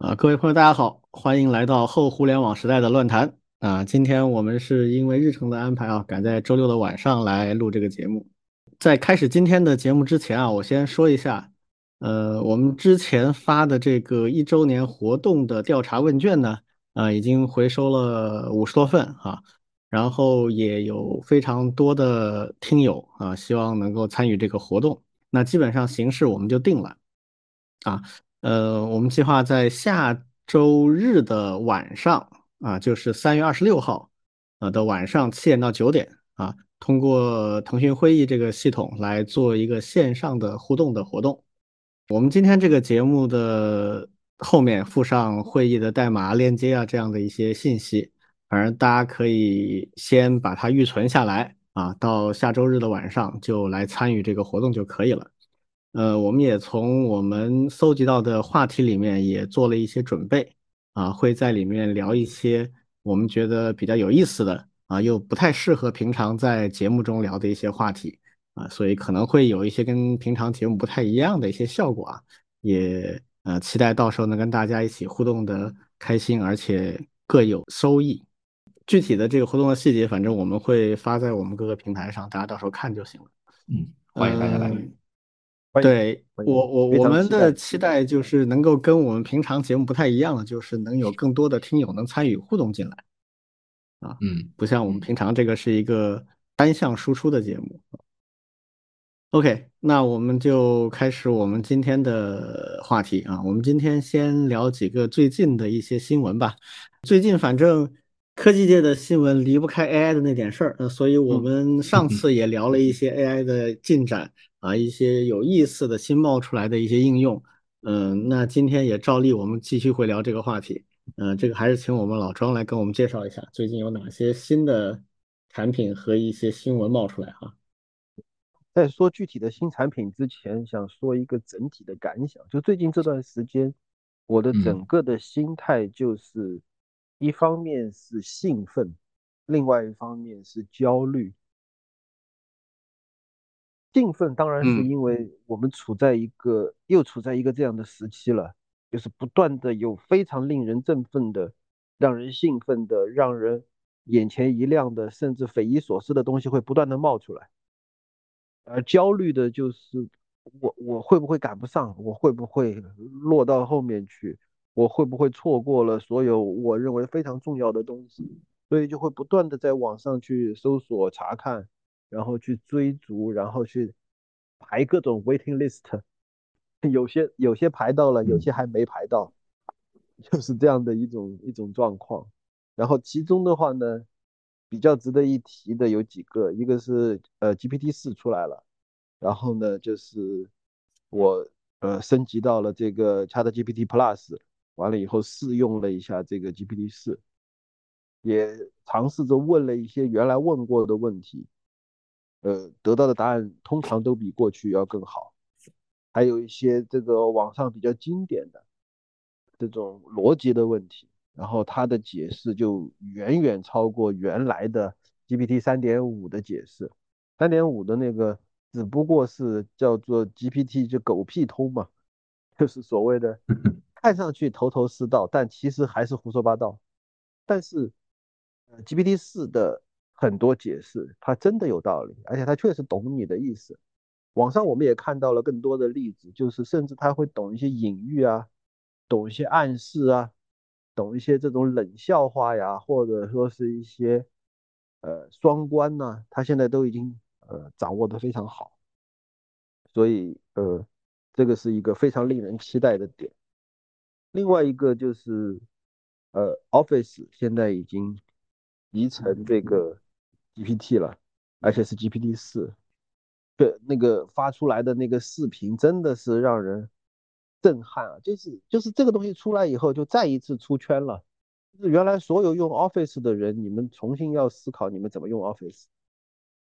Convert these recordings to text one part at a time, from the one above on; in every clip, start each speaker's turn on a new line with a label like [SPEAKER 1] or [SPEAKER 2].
[SPEAKER 1] 啊，各位朋友，大家好，欢迎来到后互联网时代的乱谈啊！今天我们是因为日程的安排啊，赶在周六的晚上来录这个节目。在开始今天的节目之前啊，我先说一下，呃，我们之前发的这个一周年活动的调查问卷呢，啊，已经回收了五十多份啊，然后也有非常多的听友啊，希望能够参与这个活动。那基本上形式我们就定了啊。呃，我们计划在下周日的晚上啊，就是三月二十六号啊的晚上七点到九点啊，通过腾讯会议这个系统来做一个线上的互动的活动。我们今天这个节目的后面附上会议的代码链接啊，这样的一些信息，反正大家可以先把它预存下来啊，到下周日的晚上就来参与这个活动就可以了。呃，我们也从我们搜集到的话题里面也做了一些准备啊，会在里面聊一些我们觉得比较有意思的啊，又不太适合平常在节目中聊的一些话题啊，所以可能会有一些跟平常节目不太一样的一些效果啊，也呃期待到时候能跟大家一起互动的开心，而且各有收益。具体的这个活动的细节，反正我们会发在我们各个平台上，大家到时候看就行了。
[SPEAKER 2] 嗯，欢迎大家来。
[SPEAKER 1] 对我我我们的期待就是能够跟我们平常节目不太一样的，就是能有更多的听友能参与互动进来，啊，
[SPEAKER 2] 嗯，
[SPEAKER 1] 不像我们平常这个是一个单向输出的节目。OK，那我们就开始我们今天的话题啊，我们今天先聊几个最近的一些新闻吧。最近反正。科技界的新闻离不开 AI 的那点事儿，呃，所以我们上次也聊了一些 AI 的进展啊，一些有意思的新冒出来的一些应用，嗯，那今天也照例我们继续会聊这个话题，嗯，这个还是请我们老庄来跟我们介绍一下最近有哪些新的产品和一些新闻冒出来哈。
[SPEAKER 3] 在说具体的新产品之前，想说一个整体的感想，就最近这段时间，我的整个的心态就是。一方面是兴奋，另外一方面是焦虑。兴奋当然是因为我们处在一个又处在一个这样的时期了，就是不断的有非常令人振奋的、让人兴奋的、让人眼前一亮的，甚至匪夷所思的东西会不断的冒出来。而焦虑的就是我我会不会赶不上，我会不会落到后面去。我会不会错过了所有我认为非常重要的东西？所以就会不断的在网上去搜索查看，然后去追逐，然后去排各种 waiting list，有些有些排到了，有些还没排到，就是这样的一种一种状况。然后其中的话呢，比较值得一提的有几个，一个是呃 GPT 四出来了，然后呢就是我呃升级到了这个 ChatGPT Plus。完了以后试用了一下这个 GPT 四，也尝试着问了一些原来问过的问题，呃，得到的答案通常都比过去要更好。还有一些这个网上比较经典的这种逻辑的问题，然后它的解释就远远超过原来的 GPT 三点五的解释。三点五的那个只不过是叫做 GPT 就狗屁通嘛，就是所谓的。看上去头头是道，但其实还是胡说八道。但是，呃，GPT 四的很多解释，他真的有道理，而且他确实懂你的意思。网上我们也看到了更多的例子，就是甚至他会懂一些隐喻啊，懂一些暗示啊，懂一些这种冷笑话呀，或者说是一些呃双关呐，他现在都已经呃掌握的非常好。所以，呃，这个是一个非常令人期待的点。另外一个就是，呃，Office 现在已经集成这个 GPT 了，而且是 GPT 四，对，那个发出来的那个视频真的是让人震撼啊！就是就是这个东西出来以后，就再一次出圈了。就是原来所有用 Office 的人，你们重新要思考你们怎么用 Office。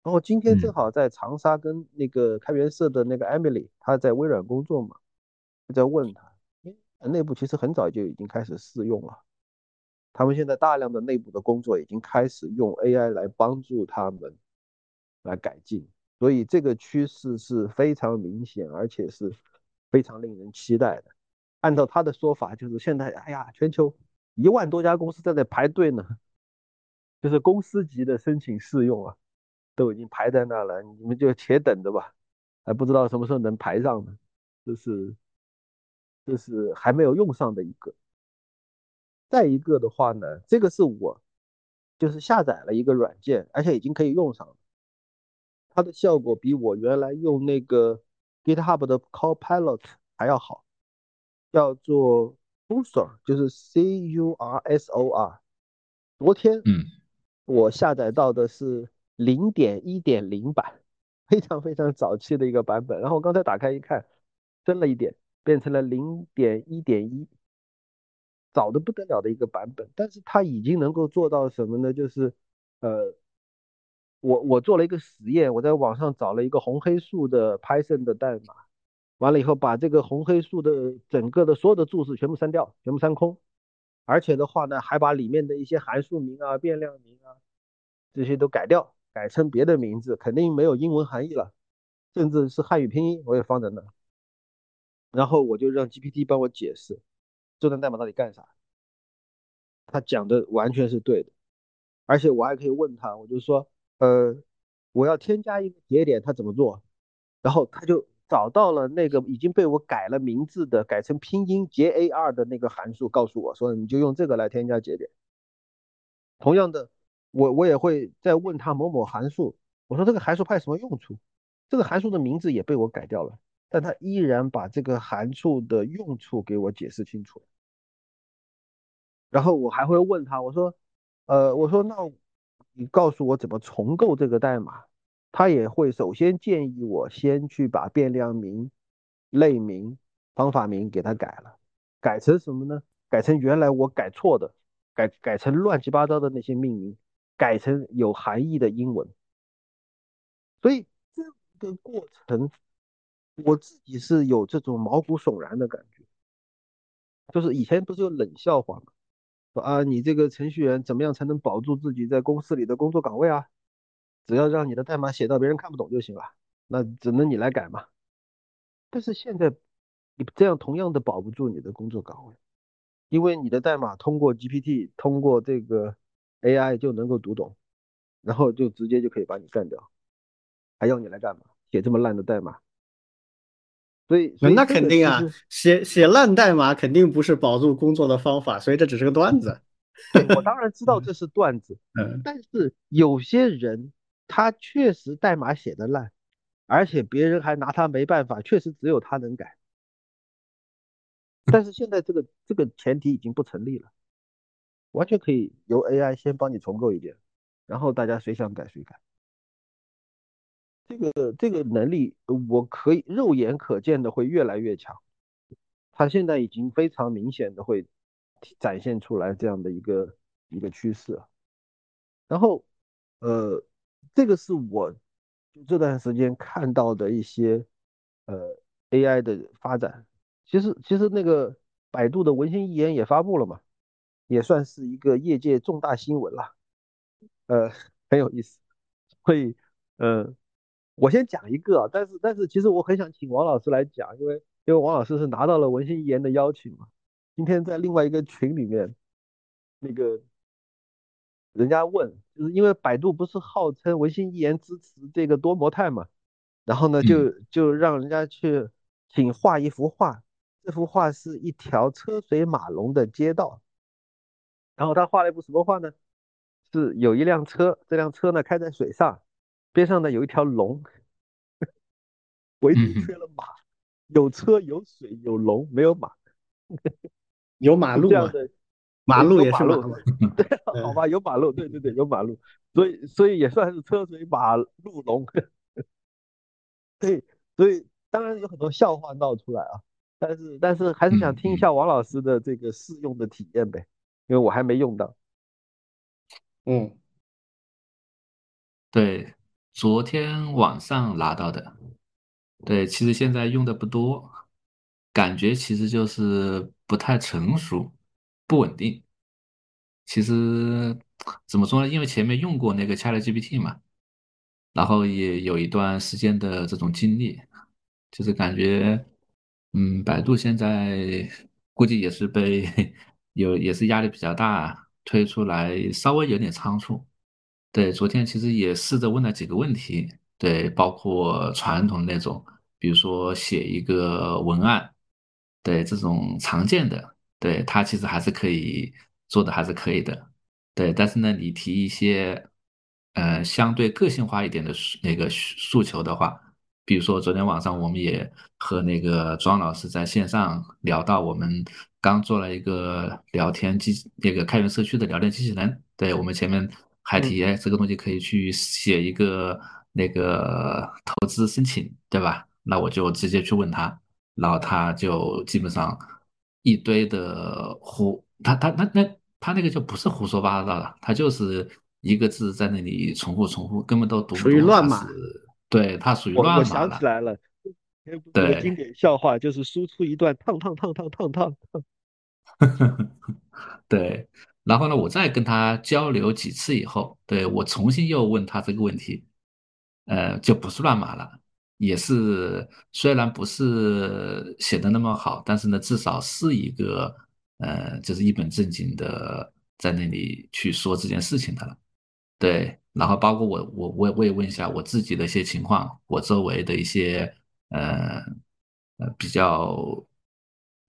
[SPEAKER 3] 然后今天正好在长沙跟那个开源社的那个 Emily，她在微软工作嘛，在问他。内部其实很早就已经开始试用了，他们现在大量的内部的工作已经开始用 AI 来帮助他们来改进，所以这个趋势是非常明显，而且是非常令人期待的。按照他的说法，就是现在，哎呀，全球一万多家公司在那排队呢，就是公司级的申请试用啊，都已经排在那了，你们就且等着吧，还不知道什么时候能排上呢，这是这是还没有用上的一个。再一个的话呢，这个是我就是下载了一个软件，而且已经可以用上了，它的效果比我原来用那个 GitHub 的 Copilot 还要好。叫做 Cursor，就是 C U R S O R。昨天，
[SPEAKER 2] 嗯，
[SPEAKER 3] 我下载到的是零点一点零版，非常非常早期的一个版本。然后我刚才打开一看，升了一点，变成了零点一点一，早的不得了的一个版本。但是它已经能够做到什么呢？就是，呃，我我做了一个实验，我在网上找了一个红黑素的 Python 的代码。完了以后，把这个红黑素的整个的所有的注释全部删掉，全部删空，而且的话呢，还把里面的一些函数名啊、变量名啊这些都改掉，改成别的名字，肯定没有英文含义了，甚至是汉语拼音我也放在那。然后我就让 GPT 帮我解释这段代码到底干啥，他讲的完全是对的，而且我还可以问他，我就说，呃，我要添加一个节点，他怎么做？然后他就。找到了那个已经被我改了名字的，改成拼音 J A R 的那个函数，告诉我说你就用这个来添加节点。同样的，我我也会再问他某某函数，我说这个函数派什么用处？这个函数的名字也被我改掉了，但他依然把这个函数的用处给我解释清楚。然后我还会问他，我说，呃，我说那你告诉我怎么重构这个代码？他也会首先建议我先去把变量名、类名、方法名给它改了，改成什么呢？改成原来我改错的，改改成乱七八糟的那些命名，改成有含义的英文。所以这个过程，我自己是有这种毛骨悚然的感觉。就是以前不是有冷笑话吗？说啊，你这个程序员怎么样才能保住自己在公司里的工作岗位啊？只要让你的代码写到别人看不懂就行了，那只能你来改嘛。但是现在你这样同样的保不住你的工作岗位，因为你的代码通过 GPT 通过这个 AI 就能够读懂，然后就直接就可以把你干掉，还要你来干嘛？写这么烂的代码？所以
[SPEAKER 1] 那肯定啊，写写烂代码肯定不是保住工作的方法，所以这只是个段子。
[SPEAKER 3] 对我当然知道这是段子，嗯，但是有些人。他确实代码写的烂，而且别人还拿他没办法，确实只有他能改。但是现在这个这个前提已经不成立了，完全可以由 AI 先帮你重构一遍，然后大家谁想改谁改。这个这个能力我可以肉眼可见的会越来越强，它现在已经非常明显的会展现出来这样的一个一个趋势，然后呃。这个是我这段时间看到的一些呃 AI 的发展。其实其实那个百度的文心一言也发布了嘛，也算是一个业界重大新闻了，呃 很有意思。所以呃我先讲一个，但是但是其实我很想请王老师来讲，因为因为王老师是拿到了文心一言的邀请嘛。今天在另外一个群里面那个。人家问，就是因为百度不是号称文心一言支持这个多模态嘛，然后呢，就就让人家去请画一幅画，这幅画是一条车水马龙的街道，然后他画了一幅什么画呢？是有一辆车，这辆车呢开在水上，边上呢有一条龙，唯独缺了马，有车有水有龙，没有马，
[SPEAKER 1] 有马路
[SPEAKER 3] 吗？
[SPEAKER 1] 马路也是
[SPEAKER 3] 马路，对，好吧，有马路，对对对，有马路，所以所以也算是车水马路龙，对，所以当然有很多笑话闹出来啊，但是但是还是想听一下王老师的这个试用的体验呗，因为我还没用到。
[SPEAKER 1] 嗯，
[SPEAKER 2] 对，昨天晚上拿到的，对，其实现在用的不多，感觉其实就是不太成熟。不稳定，其实怎么说呢？因为前面用过那个 ChatGPT 嘛，然后也有一段时间的这种经历，就是感觉，嗯，百度现在估计也是被 有也是压力比较大，推出来稍微有点仓促。对，昨天其实也试着问了几个问题，对，包括传统那种，比如说写一个文案，对这种常见的，对它其实还是可以做的，还是可以的。对，但是呢，你提一些呃相对个性化一点的那个诉求的话。比如说，昨天晚上我们也和那个庄老师在线上聊到，我们刚做了一个聊天机，那个开源社区的聊天机器人。对我们前面还提，哎，这个东西可以去写一个那个投资申请，对吧？那我就直接去问他，然后他就基本上一堆的胡，他他他那他那个就不是胡说八道了，他就是一个字在那里重复重复，根本都读不懂。
[SPEAKER 1] 属于乱码。
[SPEAKER 2] 对，他属于乱码
[SPEAKER 3] 我想起来了，对，经典笑话就是输出一段烫烫烫烫烫烫。
[SPEAKER 2] 对，然后呢，我再跟他交流几次以后，对我重新又问他这个问题，呃，就不是乱码了，也是虽然不是写的那么好，但是呢，至少是一个呃，就是一本正经的在那里去说这件事情的了。对，然后包括我，我我我也问一下我自己的一些情况，我周围的一些呃呃比较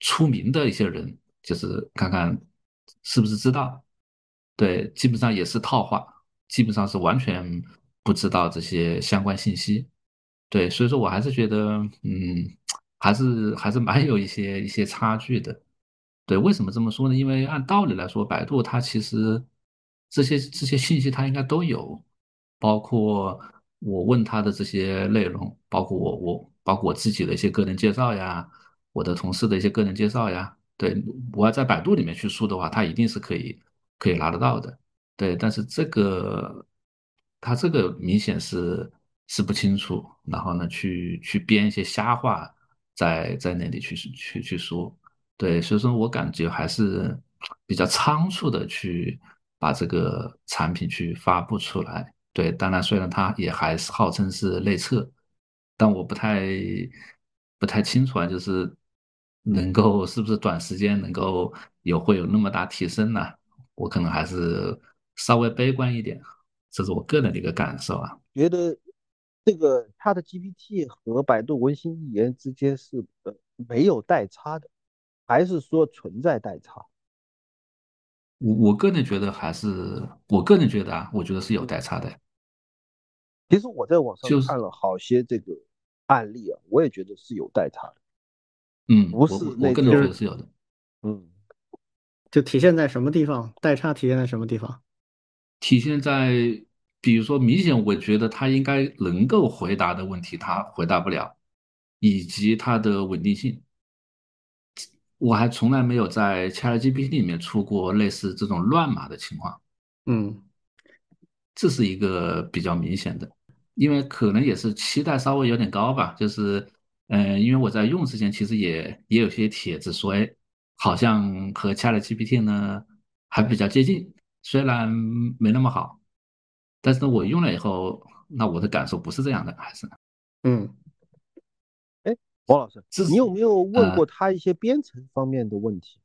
[SPEAKER 2] 出名的一些人，就是看看是不是知道。对，基本上也是套话，基本上是完全不知道这些相关信息。对，所以说我还是觉得，嗯，还是还是蛮有一些一些差距的。对，为什么这么说呢？因为按道理来说，百度它其实。这些这些信息它应该都有，包括我问他的这些内容，包括我我包括我自己的一些个人介绍呀，我的同事的一些个人介绍呀，对我要在百度里面去输的话，它一定是可以可以拿得到的，对，但是这个它这个明显是是不清楚，然后呢去去编一些瞎话在在那里去去去说，对，所以说我感觉还是比较仓促的去。把这个产品去发布出来，对，当然虽然它也还是号称是内测，但我不太不太清楚啊，就是能够是不是短时间能够有会有那么大提升呢？我可能还是稍微悲观一点，这是我个人的一个感受啊。
[SPEAKER 3] 觉得这个它的 GPT 和百度文心一言之间是呃没有代差的，还是说存在代差？
[SPEAKER 2] 我我个人觉得还是，我个人觉得啊，我觉得是有代差的。
[SPEAKER 3] 其实我在网上看了好些这个案例啊，我也觉得是有代差的。
[SPEAKER 2] 嗯，
[SPEAKER 3] 不是
[SPEAKER 2] 我个人觉得是有的。
[SPEAKER 3] 嗯，
[SPEAKER 1] 就体现在什么地方？代差体现在什么地方？
[SPEAKER 2] 体现在比如说，明显我觉得他应该能够回答的问题，他回答不了，以及它的稳定性。我还从来没有在 ChatGPT 里面出过类似这种乱码的情况，
[SPEAKER 1] 嗯，
[SPEAKER 2] 这是一个比较明显的，因为可能也是期待稍微有点高吧，就是，嗯，因为我在用之前其实也也有些帖子说，哎，好像和 ChatGPT 呢还比较接近，虽然没那么好，但是呢我用了以后，那我的感受不是这样的，还是，
[SPEAKER 1] 嗯。
[SPEAKER 3] 哎王老师，你有没有问过他一些编程方面的问题？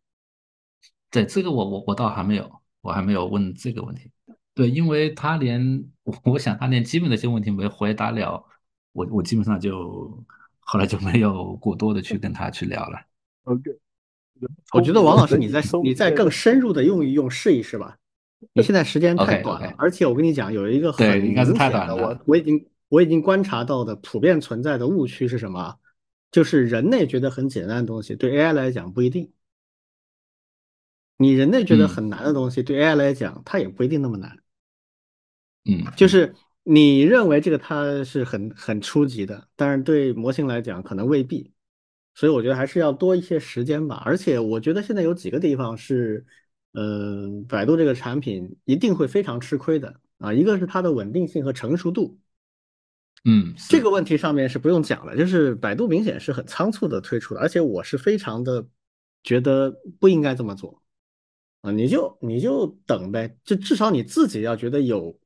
[SPEAKER 2] 对这个，我我我倒还没有，我还没有问这个问题。对，因为他连我想他连基本的一些问题没回答了，我我基本上就后来就没有过多的去跟他去聊了。
[SPEAKER 3] OK，
[SPEAKER 1] 我觉得王老师，你再你再更深入的用一用，试一试吧。你现在时间太短了，而且我跟你讲，有一个很明显的，我我已经我已经观察到的普遍存在的误区是什么？就是人类觉得很简单的东西，对 AI 来讲不一定。你人类觉得很难的东西，对 AI 来讲，它也不一定那么难。
[SPEAKER 2] 嗯，
[SPEAKER 1] 就是你认为这个它是很很初级的，但是对模型来讲可能未必。所以我觉得还是要多一些时间吧。而且我觉得现在有几个地方是，嗯，百度这个产品一定会非常吃亏的啊。一个是它的稳定性和成熟度。
[SPEAKER 2] 嗯，
[SPEAKER 1] 这个问题上面是不用讲了，就是百度明显是很仓促的推出的，而且我是非常的觉得不应该这么做啊，你就你就等呗，就至少你自己要觉得有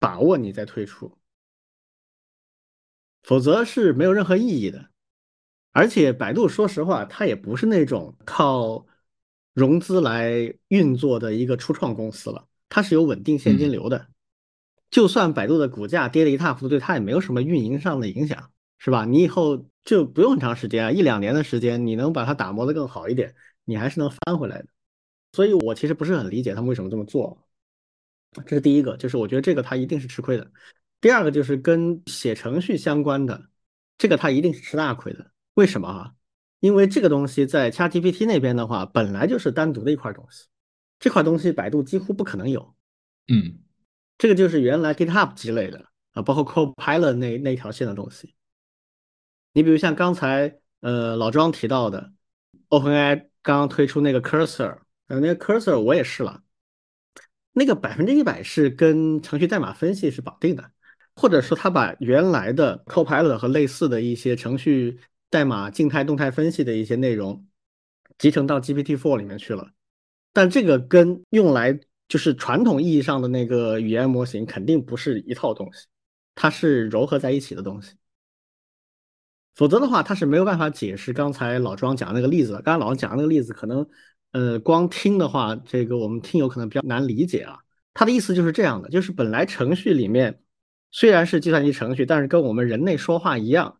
[SPEAKER 1] 把握你再退出，否则是没有任何意义的。而且百度说实话，它也不是那种靠融资来运作的一个初创公司了，它是有稳定现金流的。就算百度的股价跌得一塌糊涂，对它也没有什么运营上的影响，是吧？你以后就不用很长时间啊，一两年的时间，你能把它打磨得更好一点，你还是能翻回来的。所以我其实不是很理解他们为什么这么做。这是第一个，就是我觉得这个他一定是吃亏的。第二个就是跟写程序相关的，这个他一定是吃大亏的。为什么啊？因为这个东西在 ChatGPT 那边的话，本来就是单独的一块东西，这块东西百度几乎不可能有。
[SPEAKER 2] 嗯，
[SPEAKER 1] 这个就是原来 GitHub 积累的啊，包括 Copilot 那那条线的东西。你比如像刚才呃老庄提到的，OpenAI 刚刚推出那个 Cursor，呃那个 Cursor 我也试了，那个百分之一百是跟程序代码分析是绑定的，或者说他把原来的 Copilot 和类似的一些程序。代码静态、动态分析的一些内容集成到 GPT-4 里面去了，但这个跟用来就是传统意义上的那个语言模型肯定不是一套东西，它是糅合在一起的东西。否则的话，它是没有办法解释刚才老庄讲那个例子的。刚才老庄讲的那个例子，可能呃光听的话，这个我们听友可能比较难理解啊。他的意思就是这样的，就是本来程序里面虽然是计算机程序，但是跟我们人类说话一样。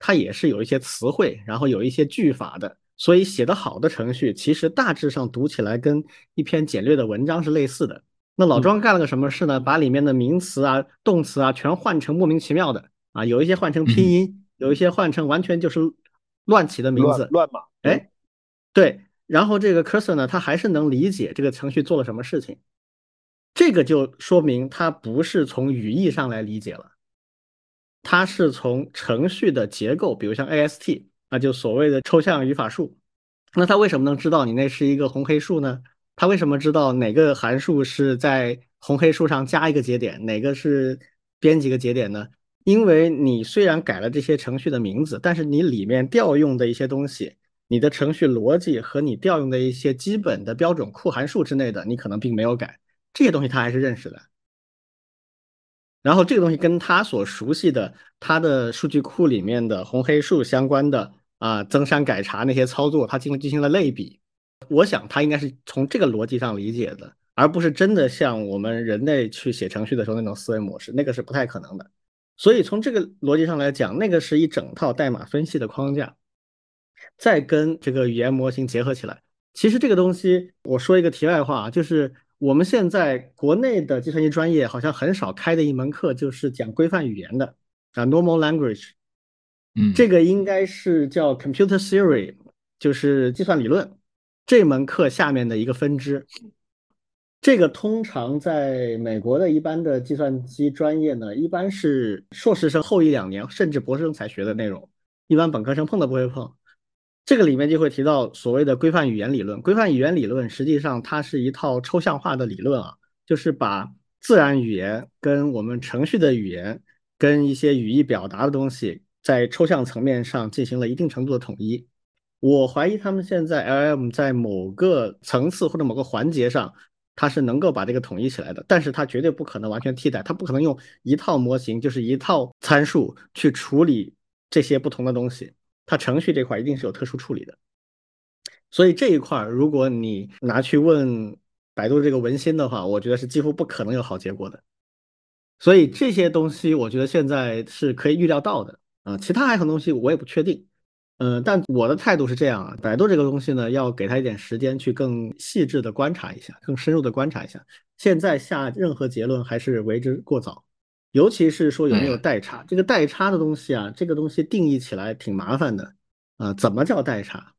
[SPEAKER 1] 它也是有一些词汇，然后有一些句法的，所以写的好的程序，其实大致上读起来跟一篇简略的文章是类似的。那老庄干了个什么事呢？把里面的名词啊、动词啊全换成莫名其妙的啊，有一些换成拼音，有一些换成完全就是乱起的名字，
[SPEAKER 3] 乱码。
[SPEAKER 1] 哎，对，然后这个 cursor 呢，它还是能理解这个程序做了什么事情，这个就说明它不是从语义上来理解了。它是从程序的结构，比如像 AST，那就所谓的抽象语法树。那它为什么能知道你那是一个红黑树呢？它为什么知道哪个函数是在红黑树上加一个节点，哪个是编几个节点呢？因为你虽然改了这些程序的名字，但是你里面调用的一些东西，你的程序逻辑和你调用的一些基本的标准库函数之类的，你可能并没有改，这些东西它还是认识的。然后这个东西跟他所熟悉的他的数据库里面的红黑数相关的啊增删改查那些操作，他进行进行了类比。我想他应该是从这个逻辑上理解的，而不是真的像我们人类去写程序的时候那种思维模式，那个是不太可能的。所以从这个逻辑上来讲，那个是一整套代码分析的框架，再跟这个语言模型结合起来。其实这个东西，我说一个题外话，就是。我们现在国内的计算机专业好像很少开的一门课就是讲规范语言的啊，normal language，
[SPEAKER 2] 嗯，
[SPEAKER 1] 这个应该是叫 computer theory，就是计算理论这门课下面的一个分支。这个通常在美国的一般的计算机专业呢，一般是硕士生后一两年，甚至博士生才学的内容，一般本科生碰都不会碰。这个里面就会提到所谓的规范语言理论。规范语言理论实际上它是一套抽象化的理论啊，就是把自然语言跟我们程序的语言跟一些语义表达的东西，在抽象层面上进行了一定程度的统一。我怀疑他们现在 LM 在某个层次或者某个环节上，它是能够把这个统一起来的，但是它绝对不可能完全替代，它不可能用一套模型，就是一套参数去处理这些不同的东西。它程序这块一定是有特殊处理的，所以这一块如果你拿去问百度这个文心的话，我觉得是几乎不可能有好结果的。所以这些东西我觉得现在是可以预料到的啊，其他还有很多东西我也不确定。嗯，但我的态度是这样啊，百度这个东西呢，要给他一点时间去更细致的观察一下，更深入的观察一下。现在下任何结论还是为之过早。尤其是说有没有代差，这个代差的东西啊，这个东西定义起来挺麻烦的啊。怎么叫代差？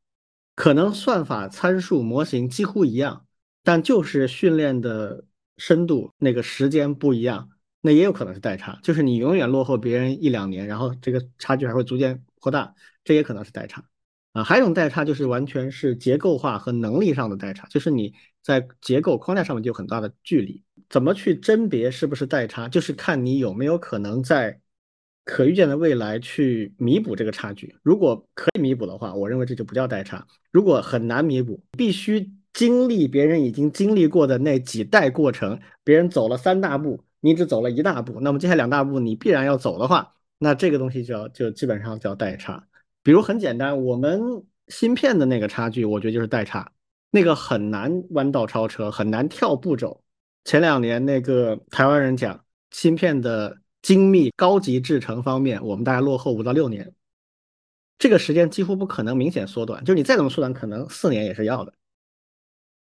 [SPEAKER 1] 可能算法参数模型几乎一样，但就是训练的深度那个时间不一样，那也有可能是代差。就是你永远落后别人一两年，然后这个差距还会逐渐扩大，这也可能是代差啊。还有一种代差就是完全是结构化和能力上的代差，就是你在结构框架上面就有很大的距离。怎么去甄别是不是代差？就是看你有没有可能在可预见的未来去弥补这个差距。如果可以弥补的话，我认为这就不叫代差。如果很难弥补，必须经历别人已经经历过的那几代过程，别人走了三大步，你只走了一大步，那么接下来两大步你必然要走的话，那这个东西就要就基本上叫代差。比如很简单，我们芯片的那个差距，我觉得就是代差。那个很难弯道超车，很难跳步骤。前两年那个台湾人讲芯片的精密高级制程方面，我们大概落后五到六年，这个时间几乎不可能明显缩短。就是你再怎么缩短，可能四年也是要的。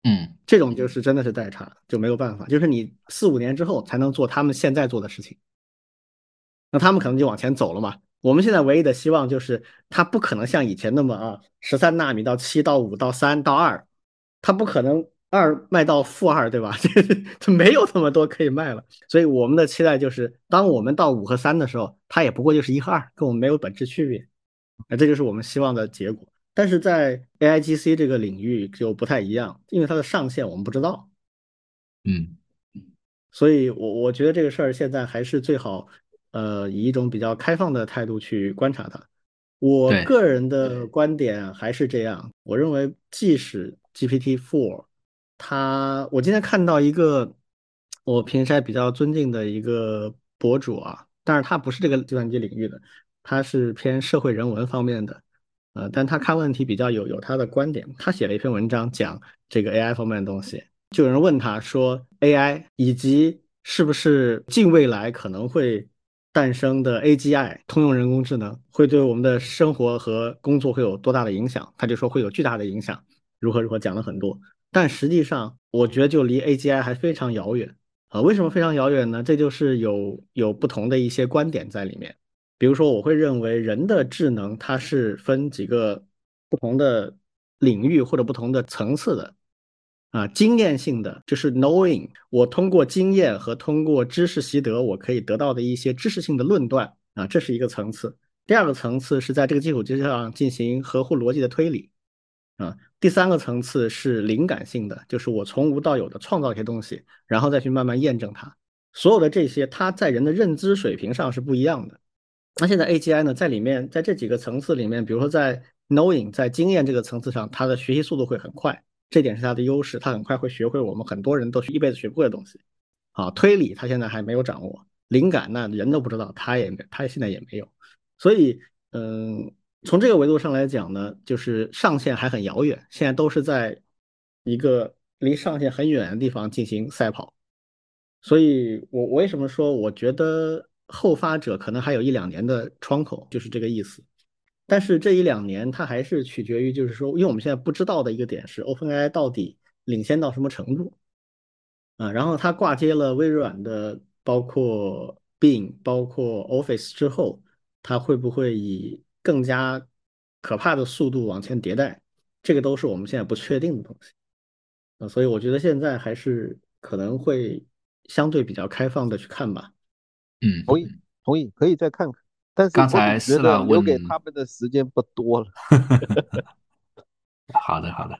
[SPEAKER 2] 嗯，
[SPEAKER 1] 这种就是真的是代差，就没有办法。就是你四五年之后才能做他们现在做的事情，那他们可能就往前走了嘛。我们现在唯一的希望就是，它不可能像以前那么啊，十三纳米到七到五到三到二，它不可能二卖到负二，对吧？这没有那么多可以卖了。所以我们的期待就是，当我们到五和三的时候，它也不过就是一和二，跟我们没有本质区别。那这就是我们希望的结果。但是在 AIGC 这个领域就不太一样，因为它的上限我们不知道。
[SPEAKER 2] 嗯，
[SPEAKER 1] 所以我我觉得这个事儿现在还是最好。呃，以一种比较开放的态度去观察它。我个人的观点还是这样，我认为即使 GPT-4，他，我今天看到一个我平时还比较尊敬的一个博主啊，但是他不是这个计算机领域的，他是偏社会人文方面的，呃，但他看问题比较有有他的观点，他写了一篇文章讲这个 AI 方面的东西，就有人问他说，AI 以及是不是近未来可能会。诞生的 AGI 通用人工智能会对我们的生活和工作会有多大的影响？他就说会有巨大的影响，如何如何讲了很多。但实际上，我觉得就离 AGI 还非常遥远啊。为什么非常遥远呢？这就是有有不同的一些观点在里面。比如说，我会认为人的智能它是分几个不同的领域或者不同的层次的。啊，经验性的就是 knowing，我通过经验和通过知识习得，我可以得到的一些知识性的论断啊，这是一个层次。第二个层次是在这个基础之上进行合乎逻辑的推理啊。第三个层次是灵感性的，就是我从无到有的创造一些东西，然后再去慢慢验证它。所有的这些，它在人的认知水平上是不一样的。那现在 AGI 呢，在里面，在这几个层次里面，比如说在 knowing，在经验这个层次上，它的学习速度会很快。这点是它的优势，它很快会学会我们很多人都是一辈子学不会的东西。啊，推理它现在还没有掌握，灵感那人都不知道，它也没，它现在也没有。所以，嗯，从这个维度上来讲呢，就是上限还很遥远，现在都是在一个离上限很远的地方进行赛跑。所以我我为什么说我觉得后发者可能还有一两年的窗口，就是这个意思。但是这一两年，它还是取决于，就是说，因为我们现在不知道的一个点是，OpenAI 到底领先到什么程度啊？然后它挂接了微软的，包括 Bing、包括 Office 之后，它会不会以更加可怕的速度往前迭代？这个都是我们现在不确定的东西啊。所以我觉得现在还是可能会相对比较开放的去看吧。
[SPEAKER 2] 嗯，
[SPEAKER 3] 同意，同意，可以再看看。但是
[SPEAKER 2] 刚才
[SPEAKER 3] 试了留给他们的时间不多了。
[SPEAKER 2] 好的，好的。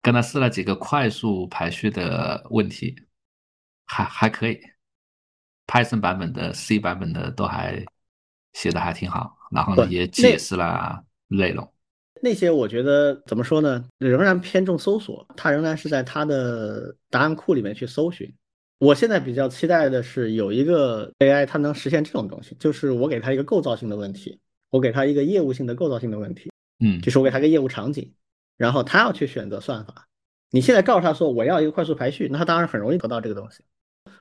[SPEAKER 2] 刚才试了几个快速排序的问题，还还可以。Python 版本的、C 版本的都还写的还挺好，然后呢也解释了内容。
[SPEAKER 1] 那些我觉得怎么说呢？仍然偏重搜索，它仍然是在它的答案库里面去搜寻。我现在比较期待的是有一个 AI，它能实现这种东西，就是我给它一个构造性的问题，我给它一个业务性的构造性的问题，
[SPEAKER 2] 嗯，
[SPEAKER 1] 就是我给它一个业务场景，然后它要去选择算法。你现在告诉他说我要一个快速排序，那他当然很容易得到这个东西。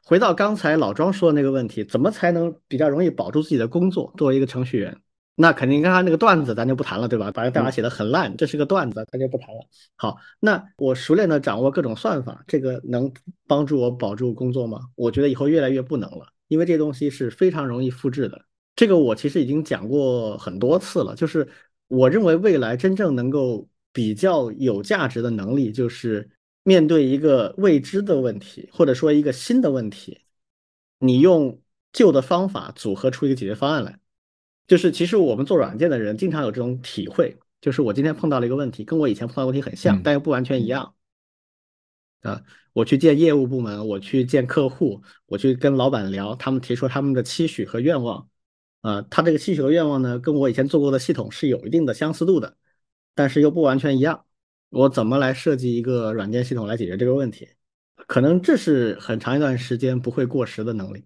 [SPEAKER 1] 回到刚才老庄说的那个问题，怎么才能比较容易保住自己的工作？作为一个程序员？那肯定，刚刚那个段子咱就不谈了，对吧？把这代码写的很烂，这是个段子，咱就不谈了。好，那我熟练的掌握各种算法，这个能帮助我保住工作吗？我觉得以后越来越不能了，因为这东西是非常容易复制的。这个我其实已经讲过很多次了，就是我认为未来真正能够比较有价值的能力，就是面对一个未知的问题，或者说一个新的问题，你用旧的方法组合出一个解决方案来。就是其实我们做软件的人经常有这种体会，就是我今天碰到了一个问题，跟我以前碰到问题很像，但又不完全一样。啊，我去见业务部门，我去见客户，我去跟老板聊，他们提出他们的期许和愿望。啊，他这个期许和愿望呢，跟我以前做过的系统是有一定的相似度的，但是又不完全一样。我怎么来设计一个软件系统来解决这个问题？可能这是很长一段时间不会过时的能力。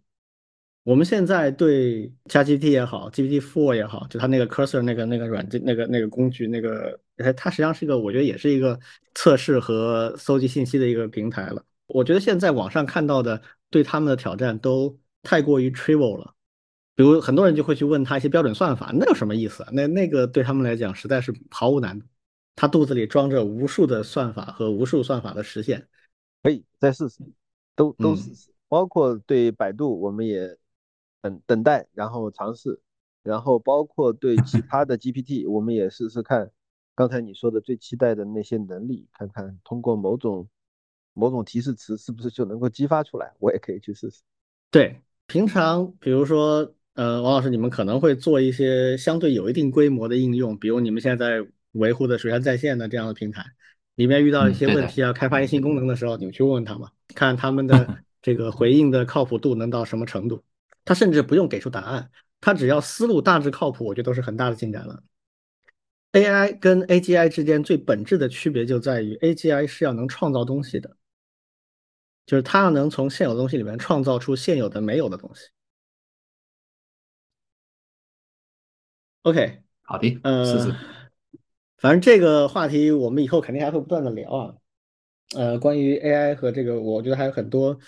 [SPEAKER 1] 我们现在对 ChatGPT 也好，GPT Four 也好，就它那个 Cursor 那个那个软件那个那个工具，那个它它实际上是一个，我觉得也是一个测试和搜集信息的一个平台了。我觉得现在网上看到的对他们的挑战都太过于 trivial 了，比如很多人就会去问他一些标准算法，那有什么意思啊？那那个对他们来讲实在是毫无难度，他肚子里装着无数的算法和无数算法的实现，
[SPEAKER 3] 可以再试试，都都试试，包括对百度，我们也等等待，然后尝试，然后包括对其 他的 GPT，我们也试试看，刚才你说的最期待的那些能力，看看通过某种。某种提示词是不是就能够激发出来？我也可以去试试。
[SPEAKER 1] 对，平常比如说，呃，王老师，你们可能会做一些相对有一定规模的应用，比如你们现在维护的水山在线的这样的平台，里面遇到一些问题要开发一些新功能的时候，你们去问问他嘛，看他们的 这个回应的靠谱度能到什么程度。他甚至不用给出答案，他只要思路大致靠谱，我觉得都是很大的进展了。AI 跟 AGI 之间最本质的区别就在于，AGI 是要能创造东西的。就是它要能从现有东西里面创造出现有的没有的东西。OK，
[SPEAKER 2] 好的，呃，
[SPEAKER 1] 反正这个话题我们以后肯定还会不断的聊啊。呃，关于 AI 和这个，我觉得还有很多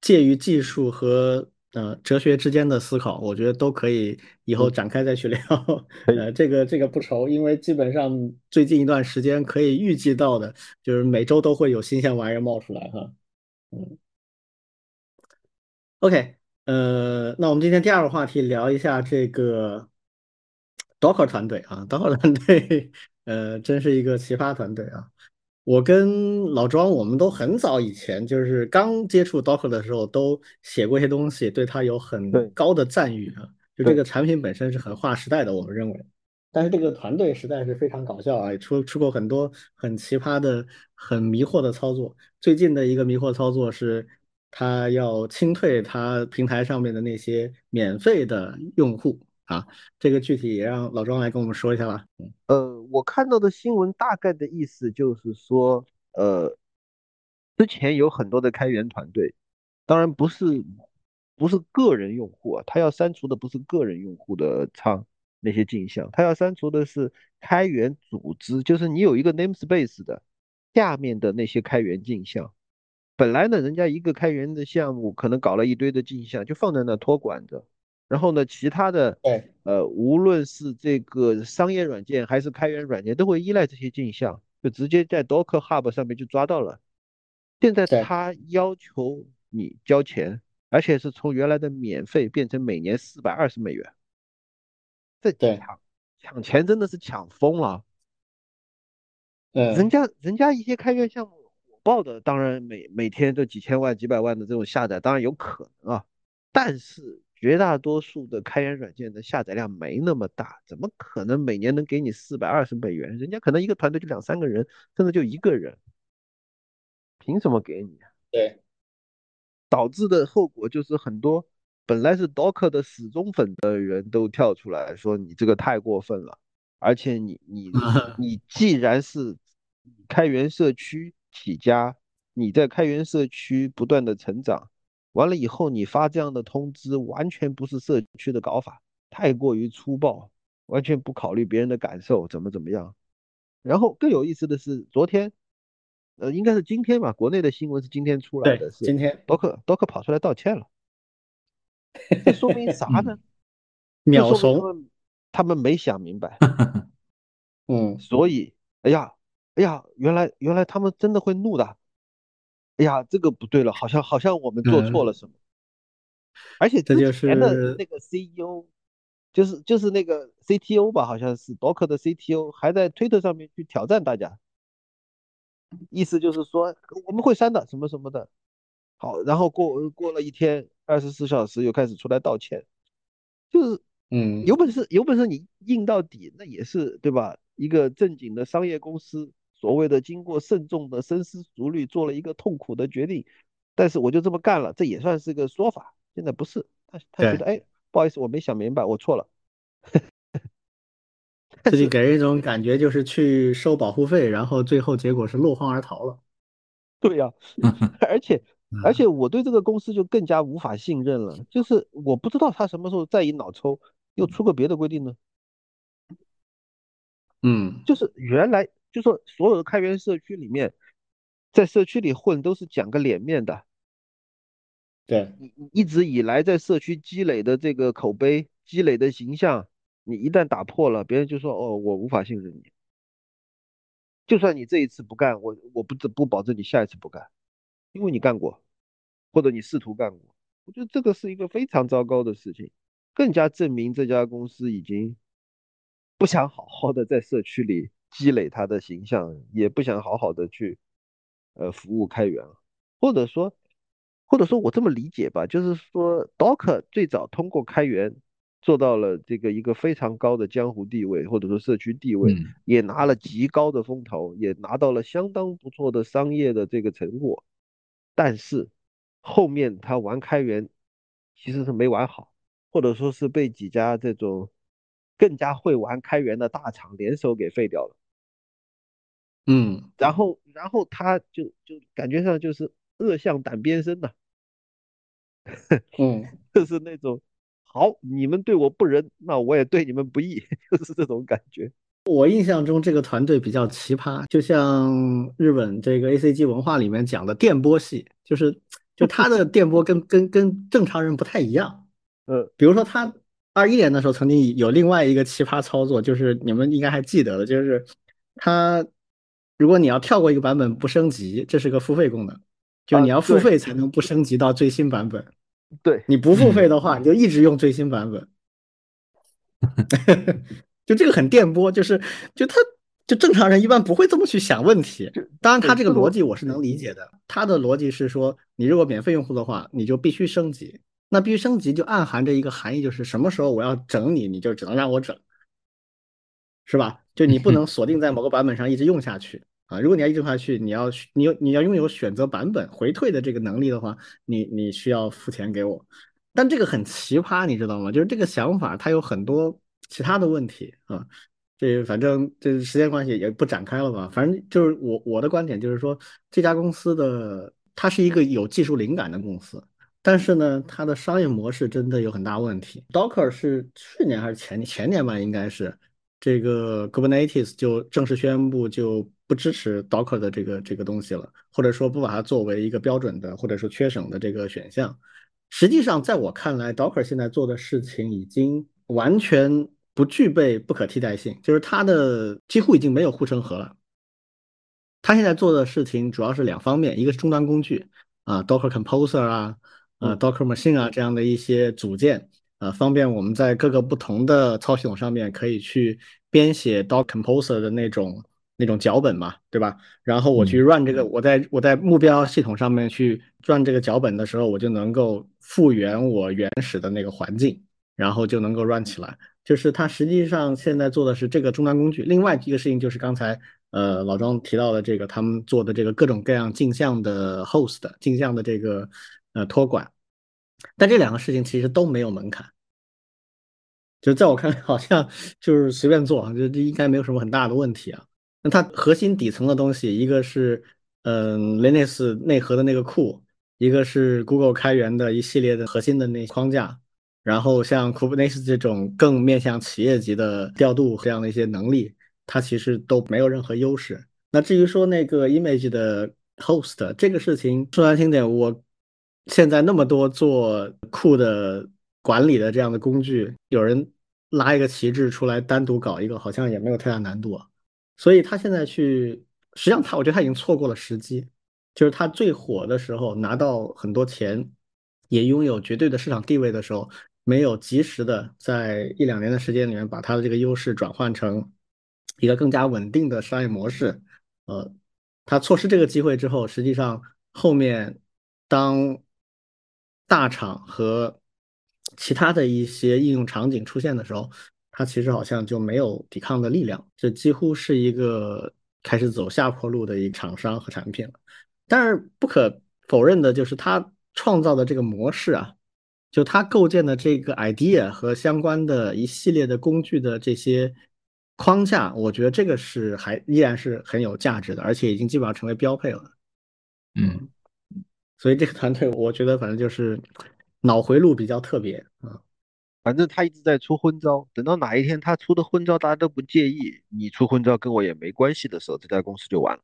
[SPEAKER 1] 介于技术和呃哲学之间的思考，我觉得都可以以后展开再去聊。呃，这个这个不愁，因为基本上最近一段时间可以预计到的，就是每周都会有新鲜玩意儿冒出来哈。嗯，OK，呃，那我们今天第二个话题聊一下这个 Docker 团队啊，Docker 团队，呃，真是一个奇葩团队啊。我跟老庄，我们都很早以前就是刚接触 Docker 的时候，都写过一些东西，对它有很高的赞誉啊。就这个产品本身是很划时代的，我们认为。但是这个团队实在是非常搞笑啊，出出过很多很奇葩的、很迷惑的操作。最近的一个迷惑操作是，他要清退他平台上面的那些免费的用户啊。这个具体也让老庄来跟我们说一下吧。
[SPEAKER 3] 呃，我看到的新闻大概的意思就是说，呃，之前有很多的开源团队，当然不是不是个人用户啊，他要删除的不是个人用户的仓。那些镜像，他要删除的是开源组织，就是你有一个 namespace 的下面的那些开源镜像。本来呢，人家一个开源的项目可能搞了一堆的镜像，就放在那托管着。然后呢，其他的，呃，无论是这个商业软件还是开源软件，都会依赖这些镜像，就直接在 Docker Hub 上面就抓到了。现在他要求你交钱，而且是从原来的免费变成每年四百二十美元。这抢抢钱真的是抢疯了，
[SPEAKER 1] 嗯，
[SPEAKER 3] 人家人家一些开源项目火爆的，当然每每天都几千万几百万的这种下载，当然有可能啊，但是绝大多数的开源软件的下载量没那么大，怎么可能每年能给你四百二十美元？人家可能一个团队就两三个人，甚至就一个人，凭什么给你？
[SPEAKER 1] 对，
[SPEAKER 3] 导致的后果就是很多。本来是 Docker 的死忠粉的人都跳出来说你这个太过分了，而且你你 你既然是开源社区起家，你在开源社区不断的成长，完了以后你发这样的通知，完全不是社区的搞法，太过于粗暴，完全不考虑别人的感受，怎么怎么样。然后更有意思的是，昨天，呃，应该是今天吧，国内的新闻是今天出来的，是
[SPEAKER 1] 今天
[SPEAKER 3] Docker Docker 跑出来道歉了。这说明啥呢？
[SPEAKER 1] 秒怂，
[SPEAKER 3] 他们没想明白。
[SPEAKER 1] 嗯，
[SPEAKER 3] 所以，哎呀，哎呀，原来原来他们真的会怒的。哎呀，这个不对了，好像好像我们做错了什么。而且之前的那个 CEO，就是就是那个 CTO 吧，好像是 Docker 的 CTO，还在推特上面去挑战大家，意思就是说我们会删的，什么什么的。好，然后过过了一天。二十四小时又开始出来道歉，就是
[SPEAKER 1] 嗯，
[SPEAKER 3] 有本事有本事你硬到底，那也是对吧？一个正经的商业公司，所谓的经过慎重的深思熟虑做了一个痛苦的决定，但是我就这么干了，这也算是个说法。现在不是，他他觉得哎，不好意思，我没想明白，我错了。
[SPEAKER 1] 这就给人一种感觉就是去收保护费，然后最后结果是落荒而逃了。
[SPEAKER 3] 对呀，而且。而且我对这个公司就更加无法信任了，就是我不知道他什么时候再一脑抽又出个别的规定呢？
[SPEAKER 1] 嗯，
[SPEAKER 3] 就是原来就说所有的开源社区里面，在社区里混都是讲个脸面的，
[SPEAKER 1] 对，
[SPEAKER 3] 你一直以来在社区积累的这个口碑、积累的形象，你一旦打破了，别人就说哦，我无法信任你。就算你这一次不干，我我不不保证你下一次不干，因为你干过，或者你试图干过。我觉得这个是一个非常糟糕的事情，更加证明这家公司已经不想好好的在社区里积累他的形象，也不想好好的去呃服务开源，或者说或者说我这么理解吧，就是说 Docker 最早通过开源。做到了这个一个非常高的江湖地位，或者说社区地位，也拿了极高的风头，也拿到了相当不错的商业的这个成果。但是后面他玩开源其实是没玩好，或者说是被几家这种更加会玩开源的大厂联手给废掉了。
[SPEAKER 1] 嗯，
[SPEAKER 3] 然后然后他就就感觉上就是恶向胆边生呐。
[SPEAKER 1] 嗯，
[SPEAKER 3] 就是那种。好，你们对我不仁，那我也对你们不义，就是这种感觉。
[SPEAKER 1] 我印象中这个团队比较奇葩，就像日本这个 A C G 文化里面讲的电波系，就是就他的电波跟跟跟正常人不太一样。
[SPEAKER 3] 呃，
[SPEAKER 1] 比如说他二一年的时候曾经有另外一个奇葩操作，就是你们应该还记得的，就是他如果你要跳过一个版本不升级，这是个付费功能，就你要付费才能不升级到最新版本。
[SPEAKER 3] 对
[SPEAKER 1] 你不付费的话，你就一直用最新版本，就这个很电波，就是就他就正常人一般不会这么去想问题。当然，他这个逻辑我是能理解的。他的逻辑是说，你如果免费用户的话，你就必须升级。那必须升级就暗含着一个含义，就是什么时候我要整你，你就只能让我整，是吧？就你不能锁定在某个版本上一直用下去。啊，如果你要一直用下去，你要你有你要拥有选择版本回退的这个能力的话，你你需要付钱给我。但这个很奇葩，你知道吗？就是这个想法它有很多其他的问题啊。这反正这时间关系也不展开了吧。反正就是我我的观点就是说，这家公司的它是一个有技术灵感的公司，但是呢，它的商业模式真的有很大问题。Docker 是去年还是前前年吧？应该是这个 Kubernetes 就正式宣布就。不支持 Docker 的这个这个东西了，或者说不把它作为一个标准的或者说缺省的这个选项。实际上，在我看来，Docker 现在做的事情已经完全不具备不可替代性，就是它的几乎已经没有护城河了。它现在做的事情主要是两方面，一个是终端工具啊，Docker Composer 啊，呃，Docker Machine 啊这样的一些组件，呃，方便我们在各个不同的操系统上面可以去编写 Docker Composer 的那种。那种脚本嘛，对吧？然后我去 run 这个，我在我在目标系统上面去 run 这个脚本的时候，我就能够复原我原始的那个环境，然后就能够 run 起来。就是它实际上现在做的是这个终端工具。另外一个事情就是刚才呃老庄提到的这个，他们做的这个各种各样镜像的 host，镜像的这个呃托管。但这两个事情其实都没有门槛，就在我看来，好像就是随便做，这这应该没有什么很大的问题啊。那它核心底层的东西，一个是嗯 Linux 内核的那个库，一个是 Google 开源的一系列的核心的那框架，然后像 Kubernetes 这种更面向企业级的调度这样的一些能力，它其实都没有任何优势。那至于说那个 Image 的 Host 这个事情，说难听点，我现在那么多做库的管理的这样的工具，有人拉一个旗帜出来单独搞一个，好像也没有太大难度啊。所以他现在去，实际上他，我觉得他已经错过了时机。就是他最火的时候，拿到很多钱，也拥有绝对的市场地位的时候，没有及时的在一两年的时间里面把他的这个优势转换成一个更加稳定的商业模式。呃，他错失这个机会之后，实际上后面当大厂和其他的一些应用场景出现的时候。它其实好像就没有抵抗的力量，这几乎是一个开始走下坡路的一个厂商和产品了。但是不可否认的就是，它创造的这个模式啊，就它构建的这个 idea 和相关的一系列的工具的这些框架，我觉得这个是还依然是很有价值的，而且已经基本上成为标配了。
[SPEAKER 2] 嗯，
[SPEAKER 1] 所以这个团队我觉得反正就是脑回路比较特别啊。
[SPEAKER 3] 反正他一直在出昏招，等到哪一天他出的昏招大家都不介意，你出昏招跟我也没关系的时候，这家公司就完了。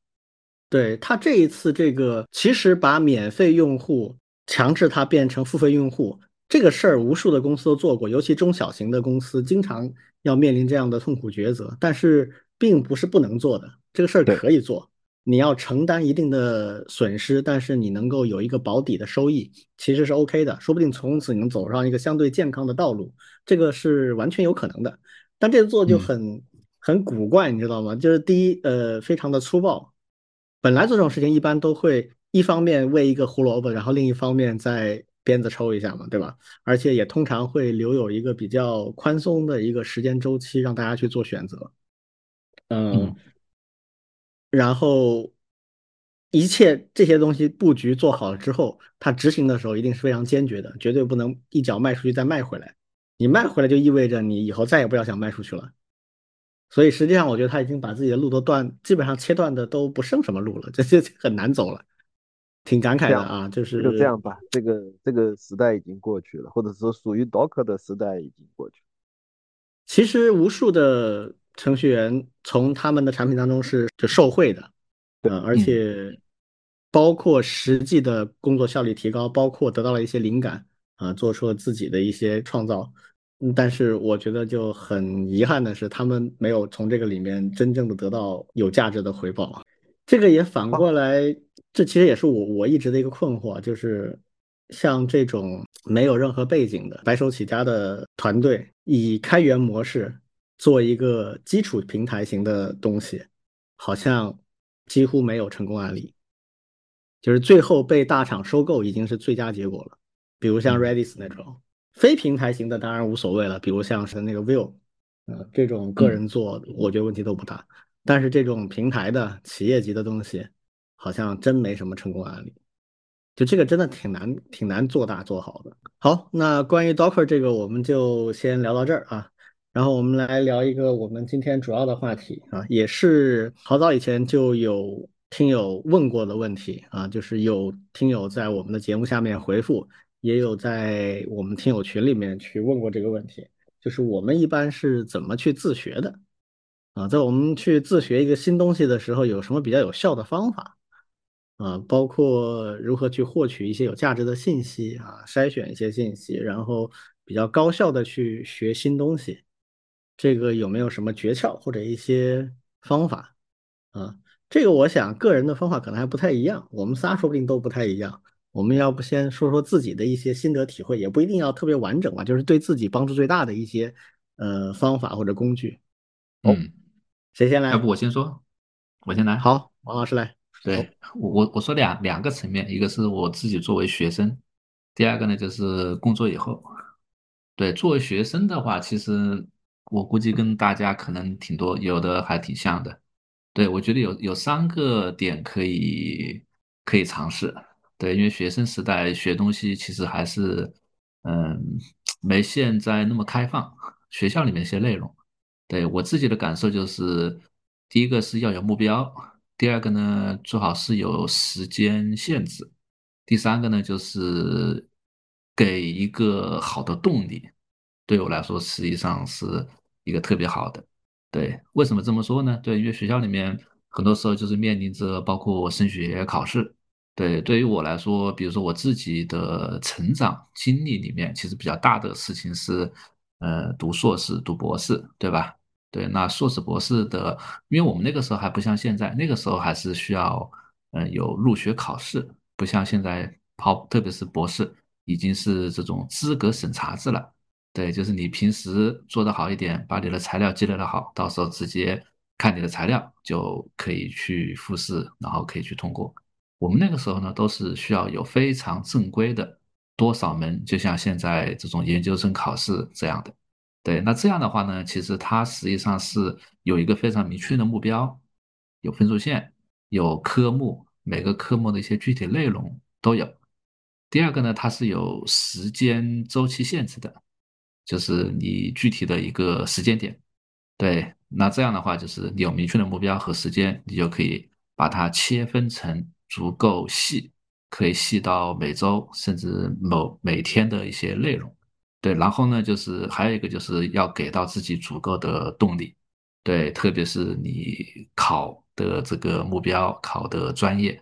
[SPEAKER 1] 对他这一次这个，其实把免费用户强制他变成付费用户这个事儿，无数的公司都做过，尤其中小型的公司经常要面临这样的痛苦抉择。但是并不是不能做的，这个事儿可以做。你要承担一定的损失，但是你能够有一个保底的收益，其实是 OK 的。说不定从此你能走上一个相对健康的道路，这个是完全有可能的。但这个做就很很古怪，你知道吗？就是第一，呃，非常的粗暴。本来做这种事情一般都会一方面喂一个胡萝卜，然后另一方面再鞭子抽一下嘛，对吧？而且也通常会留有一个比较宽松的一个时间周期，让大家去做选择。嗯。然后，一切这些东西布局做好了之后，他执行的时候一定是非常坚决的，绝对不能一脚迈出去再迈回来。你迈回来就意味着你以后再也不要想迈出去了。所以实际上，我觉得他已经把自己的路都断，基本上切断的都不剩什么路了，这这很难走了。挺感慨的啊，就是
[SPEAKER 3] 就这样吧。这个这个时代已经过去了，或者说属于 Docker 的时代已经过去了。
[SPEAKER 1] 其实无数的。程序员从他们的产品当中是就受惠的，嗯，而且包括实际的工作效率提高，包括得到了一些灵感，啊，做出了自己的一些创造。但是我觉得就很遗憾的是，他们没有从这个里面真正的得到有价值的回报。这个也反过来，这其实也是我我一直的一个困惑，就是像这种没有任何背景的白手起家的团队，以开源模式。做一个基础平台型的东西，好像几乎没有成功案例，就是最后被大厂收购已经是最佳结果了。比如像 Redis 那种非平台型的，当然无所谓了。比如像是那个 Vue，嗯，这种个人做，我觉得问题都不大。但是这种平台的企业级的东西，好像真没什么成功案例。就这个真的挺难，挺难做大做好的。好，那关于 Docker 这个，我们就先聊到这儿啊。然后我们来聊一个我们今天主要的话题啊，也是好早以前就有听友问过的问题啊，就是有听友在我们的节目下面回复，也有在我们听友群里面去问过这个问题，就是我们一般是怎么去自学的啊？在我们去自学一个新东西的时候，有什么比较有效的方法啊？包括如何去获取一些有价值的信息啊，筛选一些信息，然后比较高效的去学新东西。这个有没有什么诀窍或者一些方法啊？这个我想个人的方法可能还不太一样，我们仨说不定都不太一样。我们要不先说说自己的一些心得体会，也不一定要特别完整吧，就是对自己帮助最大的一些呃方法或者工具。
[SPEAKER 2] 嗯，
[SPEAKER 1] 谁先来？
[SPEAKER 2] 要不我先说，我先来。
[SPEAKER 1] 好，王老师来。
[SPEAKER 2] 对我我我说两两个层面，一个是我自己作为学生，第二个呢就是工作以后。对，作为学生的话，其实。我估计跟大家可能挺多，有的还挺像的。对我觉得有有三个点可以可以尝试。对，因为学生时代学东西其实还是嗯没现在那么开放，学校里面一些内容。对我自己的感受就是，第一个是要有目标，第二个呢最好是有时间限制，第三个呢就是给一个好的动力。对我来说，实际上是。一个特别好的，对，为什么这么说呢？对，因为学校里面很多时候就是面临着包括升学考试。对，对于我来说，比如说我自己的成长经历里面，其实比较大的事情是，呃，读硕士、读博士，对吧？对，那硕士、博士的，因为我们那个时候还不像现在，那个时候还是需要，嗯，有入学考试，不像现在跑，特别是博士，已经是这种资格审查制了。对，就是你平时做得好一点，把你的材料积累的好，到时候直接看你的材料就可以去复试，然后可以去通过。我们那个时候呢，都是需要有非常正规的多少门，就像现在这种研究生考试这样的。对，那这样的话呢，其实它实际上是有一个非常明确的目标，有分数线，有科目，每个科目的一些具体内容都有。第二个呢，它是有时间周期限制的。就是你具体的一个时间点，对，那这样的话就是你有明确的目标和时间，你就可以把它切分成足够细、可以细到每周甚至某每天的一些内容。对，然后呢，就是还有一个就是要给到自己足够的动力。对，特别是你考的这个目标、考的专业，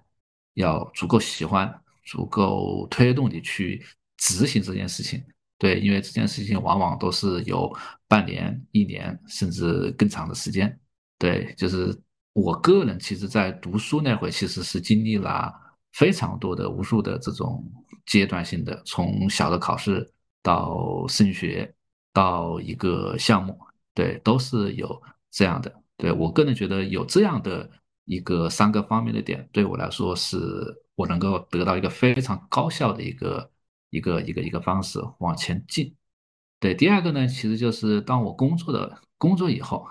[SPEAKER 2] 要足够喜欢，足够推动你去执行这件事情。对，因为这件事情往往都是有半年、一年甚至更长的时间。对，就是我个人其实，在读书那会，其实是经历了非常多的、无数的这种阶段性的，从小的考试到升学，到一个项目，对，都是有。这样的，对我个人觉得有这样的一个三个方面的点，对我来说是我能够得到一个非常高效的一个一个一个一个方式往前进。对，第二个呢，其实就是当我工作的工作以后，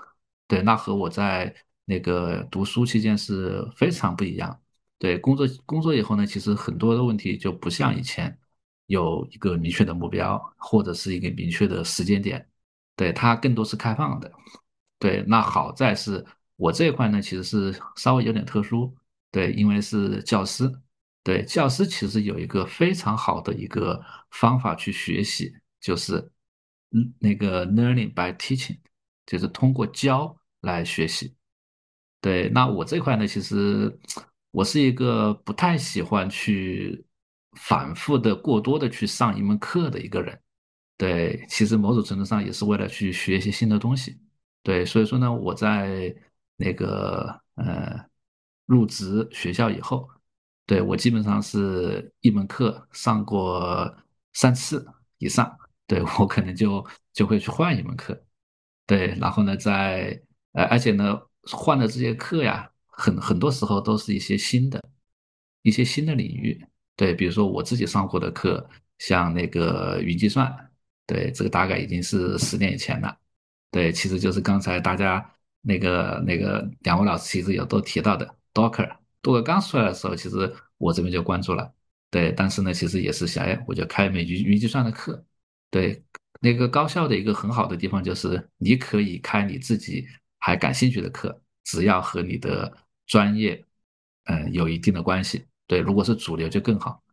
[SPEAKER 2] 对，那和我在那个读书期间是非常不一样。对，工作工作以后呢，其实很多的问题就不像以前有一个明确的目标或者是一个明确的时间点，对，它更多是开放的。对，那好在是我这一块呢，其实是稍微有点特殊。对，因为是教师。对，教师其实有一个非常好的一个方法去学习，就是嗯，那个 learning by teaching，就是通过教来学习。对，那我这块呢，其实我是一个不太喜欢去反复的、过多的去上一门课的一个人。对，其实某种程度上也是为了去学一些新的东西。对，所以说呢，我在那个呃入职学校以后，对我基本上是一门课上过三次以上，对我可能就就会去换一门课，对，然后呢，在呃而且呢换的这些课呀，很很多时候都是一些新的，一些新的领域，对，比如说我自己上过的课，像那个云计算，对，这个大概已经是十年以前了。对，其实就是刚才大家那个那个两位老师其实有都提到的 Docker 多个刚出来的时候，其实我这边就关注了。对，但是呢，其实也是想，哎，我就开美云云计算的课。对，那个高校的一个很好的地方就是你可以开你自己还感兴趣的课，只要和你的专业嗯有一定的关系。对，如果是主流就更好。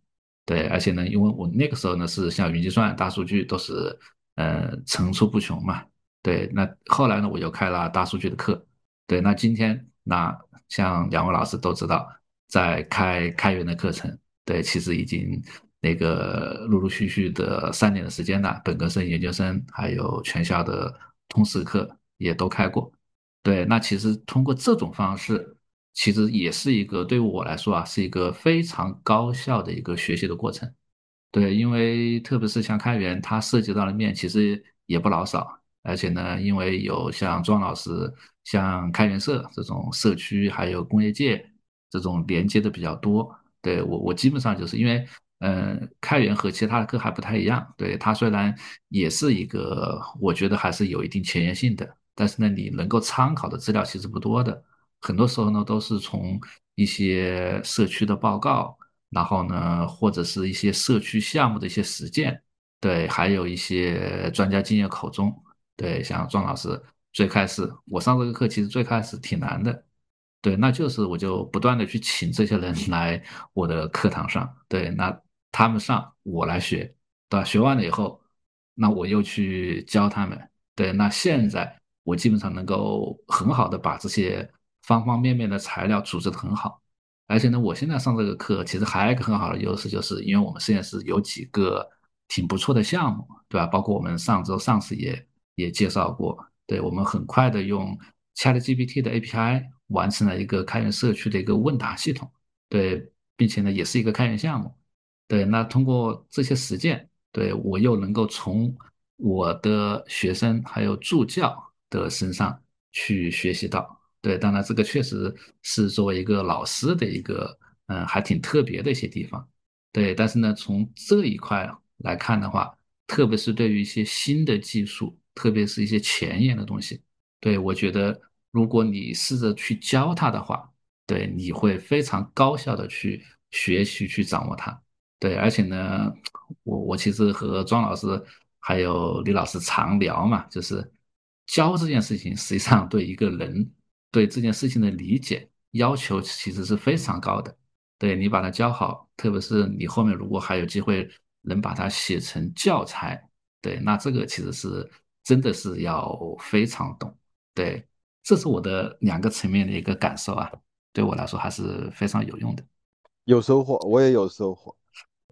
[SPEAKER 2] 对，而且呢，因为我那个时候呢是像云计算、大数据都是呃层出不穷嘛。对，那后来呢，我就开了大数据的课。对，那今天那像两位老师都知道，在开开源的课程。对，其实已经那个陆陆续续的三年的时间了，本科生、研究生还有全校的通识课也都开过。对，那其实通过这种方式，其实也是一个对我来说啊，是一个非常高效的一个学习的过程。对，因为特别是像开源，它涉及到的面其实也不老少。而且呢，因为有像庄老师、像开源社这种社区，还有工业界这种连接的比较多。对我，我基本上就是因为，嗯，开源和其他的课还不太一样。对它虽然也是一个，我觉得还是有一定前沿性的，但是呢，你能够参考的资料其实不多的。很多时候呢，都是从一些社区的报告，然后呢，或者是一些社区项目的一些实践，对，还有一些专家经验口中。对，像庄老师最开始我上这个课，其实最开始挺难的。对，那就是我就不断的去请这些人 来我的课堂上，对，那他们上我来学，对吧？学完了以后，那我又去教他们。对，那现在我基本上能够很好的把这些方方面面的材料组织的很好。而且呢，我现在上这个课，其实还有一个很好的优势，就是因为我们实验室有几个挺不错的项目，对吧？包括我们上周上次也。也介绍过，对我们很快的用 ChatGPT 的 API 完成了一个开源社区的一个问答系统，对，并且呢也是一个开源项目，对，那通过这些实践，对我又能够从我的学生还有助教的身上去学习到，对，当然这个确实是作为一个老师的一个，嗯，还挺特别的一些地方，对，但是呢从这一块来看的话，特别是对于一些新的技术。特别是一些前沿的东西，对我觉得，如果你试着去教他的话，对你会非常高效的去学习去掌握它。对，而且呢，我我其实和庄老师还有李老师常聊嘛，就是教这件事情，实际上对一个人对这件事情的理解要求其实是非常高的。对你把它教好，特别是你后面如果还有机会能把它写成教材，对，那这个其实是真的是要非常懂。对，这是我的两个层面的一个感受啊，对我来说还是非常有用的。
[SPEAKER 3] 有收获，我也有收获。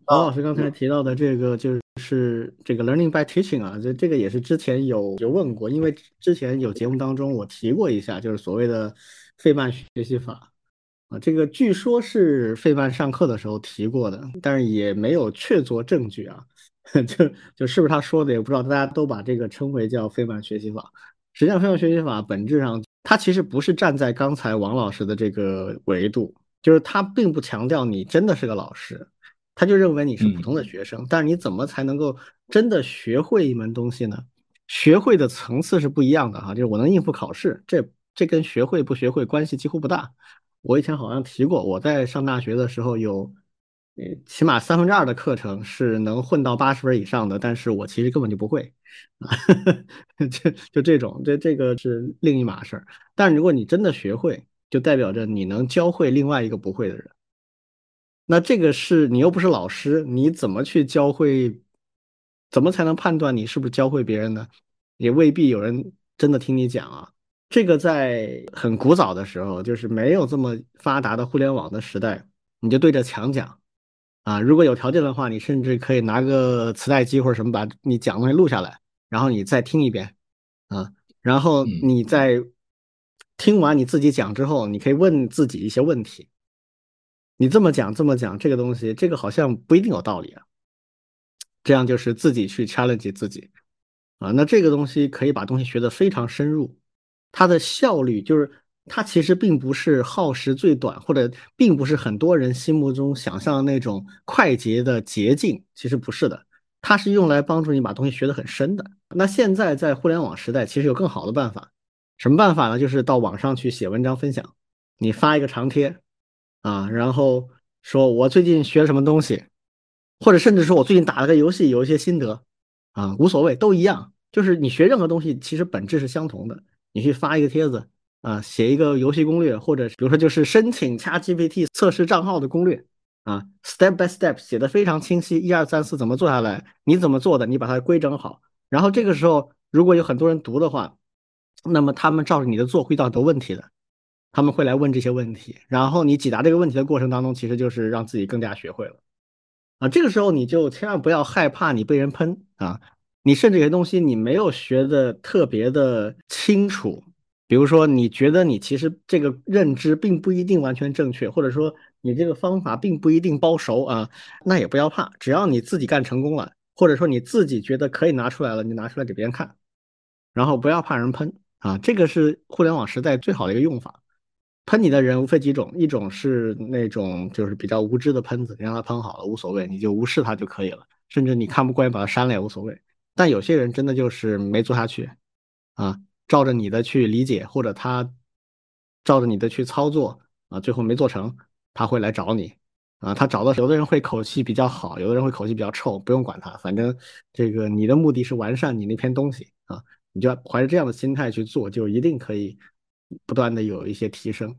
[SPEAKER 1] 王老师刚才提到的这个就是这个 learning by teaching 啊，这这个也是之前有有问过，因为之前有节目当中我提过一下，就是所谓的费曼学习法。啊，这个据说是费曼上课的时候提过的，但是也没有确凿证据啊，就就是不是他说的也不知道，大家都把这个称为叫费曼学习法。实际上，费曼学习法本质上它其实不是站在刚才王老师的这个维度，就是他并不强调你真的是个老师，他就认为你是普通的学生。但是你怎么才能够真的学会一门东西呢？学会的层次是不一样的哈，就是我能应付考试，这这跟学会不学会关系几乎不大。我以前好像提过，我在上大学的时候有，起码三分之二的课程是能混到八十分以上的，但是我其实根本就不会，啊，就就这种，这这个是另一码事儿。但如果你真的学会，就代表着你能教会另外一个不会的人。那这个是你又不是老师，你怎么去教会？怎么才能判断你是不是教会别人呢？也未必有人真的听你讲啊。这个在很古早的时候，就是没有这么发达的互联网的时代，你就对着墙讲啊。如果有条件的话，你甚至可以拿个磁带机或者什么，把你讲的东西录下来，然后你再听一遍啊。然后你在听完你自己讲之后，你可以问自己一些问题。你这么讲，这么讲，这个东西，这个好像不一定有道理啊。这样就是自己去 challenge 自己啊。那这个东西可以把东西学得非常深入。它的效率就是，它其实并不是耗时最短，或者并不是很多人心目中想象的那种快捷的捷径，其实不是的。它是用来帮助你把东西学得很深的。那现在在互联网时代，其实有更好的办法。什么办法呢？就是到网上去写文章分享，你发一个长贴啊，然后说我最近学了什么东西，或者甚至说我最近打了个游戏，有一些心得啊，无所谓，都一样。就是你学任何东西，其实本质是相同的。你去发一个帖子啊，写一个游戏攻略，或者比如说就是申请 ChatGPT 测试账号的攻略啊，step by step 写的非常清晰，一二三四怎么做下来，你怎么做的，你把它规整好。然后这个时候如果有很多人读的话，那么他们照着你的做会遇到很多问题的，他们会来问这些问题，然后你解答这个问题的过程当中，其实就是让自己更加学会了啊。这个时候你就千万不要害怕你被人喷啊。你甚至有些东西你没有学的特别的清楚，比如说你觉得你其实这个认知并不一定完全正确，或者说你这个方法并不一定包熟啊，那也不要怕，只要你自己干成功了，或者说你自己觉得可以拿出来了，你拿出来给别人看，然后不要怕人喷啊，这个是互联网时代最好的一个用法。喷你的人无非几种，一种是那种就是比较无知的喷子，你让他喷好了无所谓，你就无视他就可以了，甚至你看不惯把他删了也无所谓。但有些人真的就是没做下去，啊，照着你的去理解，或者他照着你的去操作，啊，最后没做成，他会来找你，啊，他找的有的人会口气比较好，有的人会口气比较臭，不用管他，反正这个你的目的是完善你那篇东西啊，你就怀着这样的心态去做，就一定可以不断的有一些提升。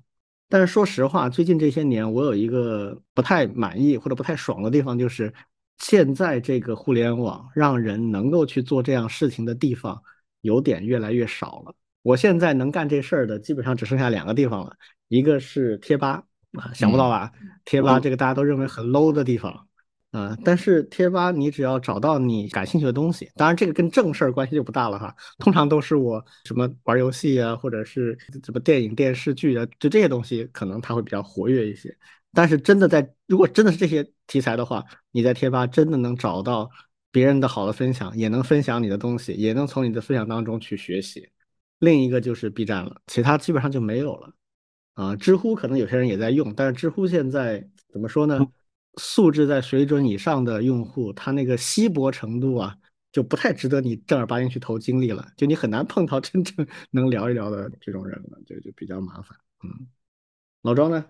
[SPEAKER 1] 但是说实话，最近这些年我有一个不太满意或者不太爽的地方，就是。现在这个互联网让人能够去做这样事情的地方，有点越来越少了。我现在能干这事儿的，基本上只剩下两个地方了，一个是贴吧啊，想不到吧？贴吧这个大家都认为很 low 的地方啊，但是贴吧你只要找到你感兴趣的东西，当然这个跟正事儿关系就不大了哈。通常都是我什么玩游戏啊，或者是什么电影电视剧啊，就这些东西可能它会比较活跃一些。但是真的在，如果真的是这些题材的话，你在贴吧真的能找到别人的好的分享，也能分享你的东西，也能从你的分享当中去学习。另一个就是 B 站了，其他基本上就没有了。啊，知乎可能有些人也在用，但是知乎现在怎么说呢？素质在水准以上的用户，他那个稀薄程度啊，就不太值得你正儿八经去投精力了。就你很难碰到真正 能聊一聊的这种人了，就就比较麻烦。嗯，老庄呢？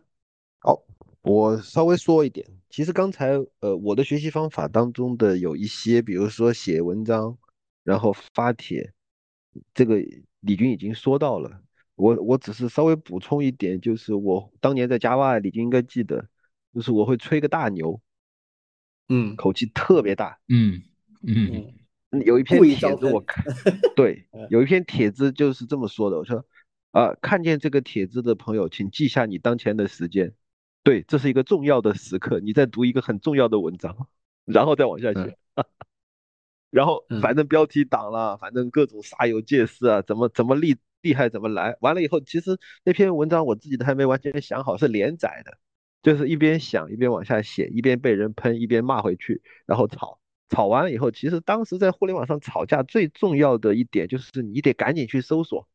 [SPEAKER 3] 好。我稍微说一点，其实刚才呃我的学习方法当中的有一些，比如说写文章，然后发帖，这个李军已经说到了。我我只是稍微补充一点，就是我当年在 Java，李军应该记得，就是我会吹个大牛，
[SPEAKER 1] 嗯，
[SPEAKER 3] 口气特别大，
[SPEAKER 2] 嗯嗯，
[SPEAKER 3] 有一篇帖子我看，对，有一篇帖子就是这么说的，我说，啊，看见这个帖子的朋友，请记下你当前的时间，对，这是一个重要的时刻，你在读一个很重要的文章，然后再往下写。然后反正标题党了，反正各种煞有介事啊，怎么怎么厉厉害怎么来。完了以后，其实那篇文章我自己都还没完全想好，是连载的，就是一边想一边往下写，一边被人喷，一边骂回去，然后吵。吵完了以后，其实当时在互联网上吵架最重要的一点就是你得赶紧去搜索，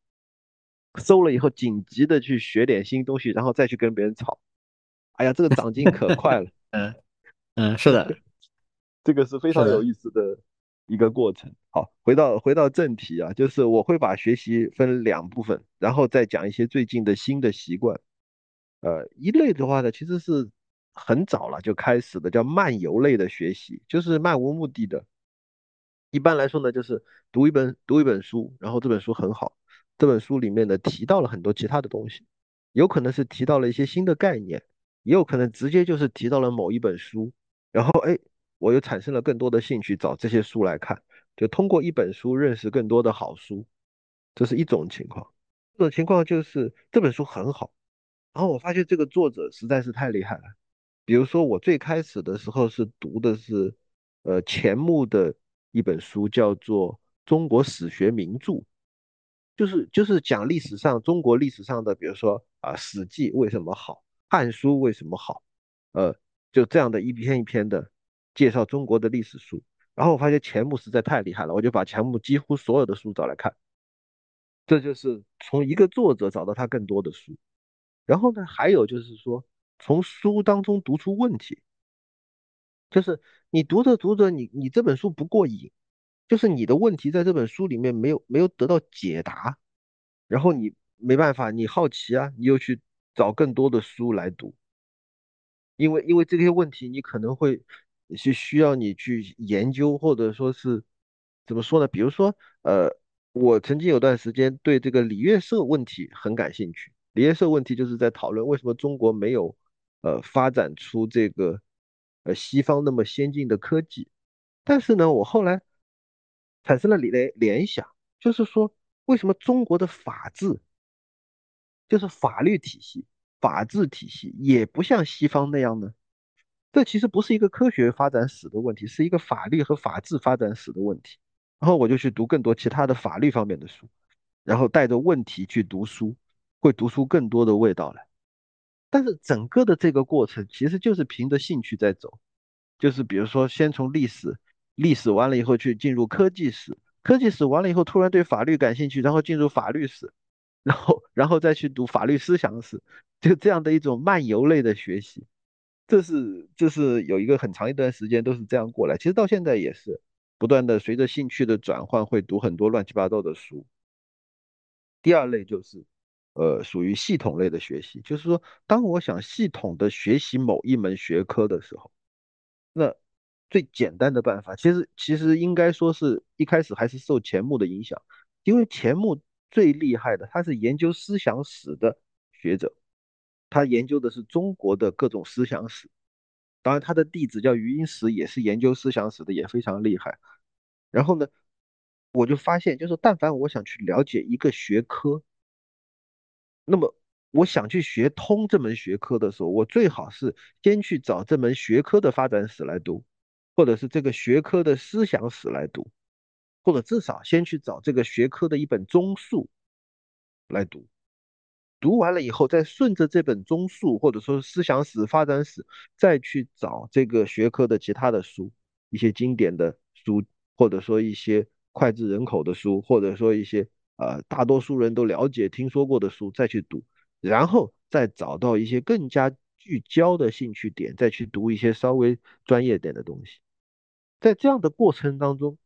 [SPEAKER 3] 搜了以后紧急的去学点新东西，然后再去跟别人吵。哎呀，这个长进可快了。
[SPEAKER 1] 嗯嗯，是的，
[SPEAKER 3] 这个是非常有意思的。一个过程。好，回到回到正题啊，就是我会把学习分两部分，然后再讲一些最近的新的习惯。呃，一类的话呢，其实是很早了就开始的，叫漫游类的学习，就是漫无目的的。一般来说呢，就是读一本读一本书，然后这本书很好，这本书里面呢提到了很多其他的东西，有可能是提到了一些新的概念，也有可能直接就是提到了某一本书，然后哎。我又产生了更多的兴趣，找这些书来看，就通过一本书认识更多的好书，这是一种情况。这种情况就是这本书很好，然后我发现这个作者实在是太厉害了。比如说我最开始的时候是读的是，呃，钱穆的一本书，叫做《中国史学名著》，就是就是讲历史上中国历史上的，比如说啊，《史记》为什么好，《汉书》为什么好，呃，就这样的一篇一篇的。介绍中国的历史书，然后我发现钱穆实在太厉害了，我就把钱穆几乎所有的书找来看，这就是从一个作者找到他更多的书。然后呢，还有就是说从书当中读出问题，就是你读着读着，你你这本书不过瘾，就是你的问题在这本书里面没有没有得到解答，然后你没办法，你好奇啊，你又去找更多的书来读，因为因为这些问题你可能会。是需要你去研究，或者说是怎么说呢？比如说，呃，我曾经有段时间对这个礼乐社问题很感兴趣。礼乐社问题就是在讨论为什么中国没有呃发展出这个呃西方那么先进的科技。但是呢，我后来产生了联联想，就是说为什么中国的法治，就是法律体系、法治体系也不像西方那样呢？这其实不是一个科学发展史的问题，是一个法律和法治发展史的问题。然后我就去读更多其他的法律方面的书，然后带着问题去读书，会读出更多的味道来。但是整个的这个过程其实就是凭着兴趣在走，就是比如说先从历史，历史完了以后去进入科技史，科技史完了以后突然对法律感兴趣，然后进入法律史，然后然后再去读法律思想史，就这样的一种漫游类的学习。这是这是有一个很长一段时间都是这样过来，其实到现在也是不断的随着兴趣的转换，会读很多乱七八糟的书。第二类就是，呃，属于系统类的学习，就是说，当我想系统的学习某一门学科的时候，那最简单的办法，其实其实应该说是一开始还是受钱穆的影响，因为钱穆最厉害的，他是研究思想史的学者。他研究的是中国的各种思想史，当然他的弟子叫余英时，也是研究思想史的，也非常厉害。然后呢，我就发现，就是但凡我想去了解一个学科，那么我想去学通这门学科的时候，我最好是先去找这门学科的发展史来读，或者是这个学科的思想史来读，或者至少先去找这个学科的一本综述来读。读完了以后，再顺着这本综述或者说思想史、发展史，再去找这个学科的其他的书，一些经典的书，或者说一些脍炙人口的书，或者说一些呃大多数人都了解、听说过的书，再去读，然后再找到一些更加聚焦的兴趣点，再去读一些稍微专业点的东西。在这样的过程当中，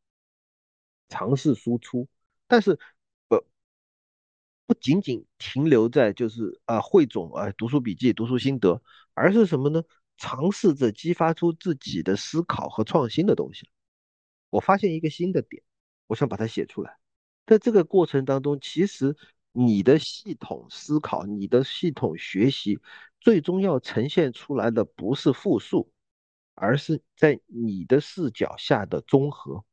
[SPEAKER 3] 尝试输出，但是。不不仅仅停留在就是啊汇总啊读书笔记、读书心得，而是什么呢？尝试着激发出自己的思考和创新的东西。我发现一个新的点，我想把它写出来。在这个过程当中，其实你的系统思考，你的系统学习，最终要呈现出来的不是复述，而是在你的视角下的综合。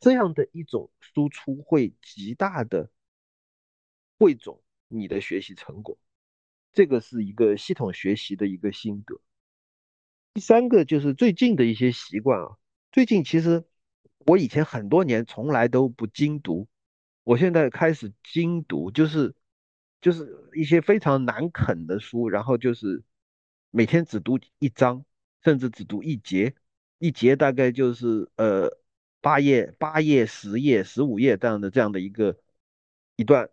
[SPEAKER 3] 这样的一种输出会极大的汇总你的学习成果，这个是一个系统学习的一个心得。第三个就是最近的一些习惯啊，最近其实我以前很多年从来都不精读，我现在开始精读，就是就是一些非常难啃的书，然后就是每天只读一章，甚至只读一节，一节大概就是呃。八页、八页、十页、十五页这样的这样的一个一段，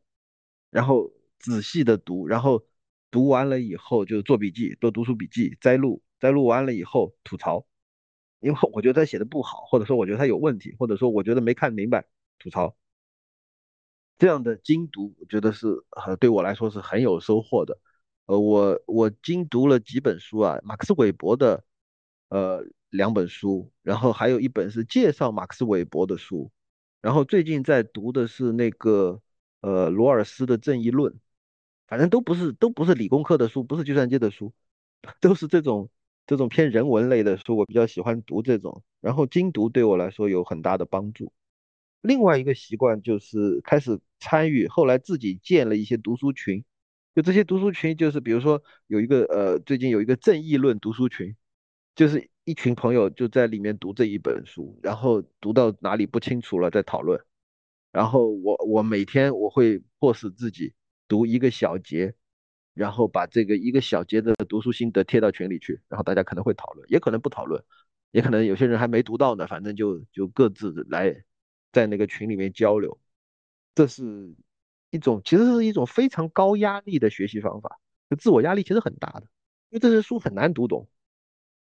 [SPEAKER 3] 然后仔细的读，然后读完了以后就做笔记，做读书笔记，摘录，摘录完了以后吐槽，因为我觉得他写的不好，或者说我觉得他有问题，或者说我觉得没看明白，吐槽。这样的精读，我觉得是呃对我来说是很有收获的。呃，我我精读了几本书啊，马克思韦伯的，呃。两本书，然后还有一本是介绍马克思韦伯的书，然后最近在读的是那个呃罗尔斯的《正义论》，反正都不是都不是理工科的书，不是计算机的书，都是这种这种偏人文类的书，我比较喜欢读这种。然后精读对我来说有很大的帮助。另外一个习惯就是开始参与，后来自己建了一些读书群，就这些读书群就是比如说有一个呃最近有一个《正义论》读书群，就是。一群朋友就在里面读这一本书，然后读到哪里不清楚了再讨论。然后我我每天我会迫使自己读一个小节，然后把这个一个小节的读书心得贴到群里去，然后大家可能会讨论，也可能不讨论，也可能有些人还没读到呢，反正就就各自来在那个群里面交流。这是一种其实是一种非常高压力的学习方法，就自我压力其实很大的，因为这些书很难读懂。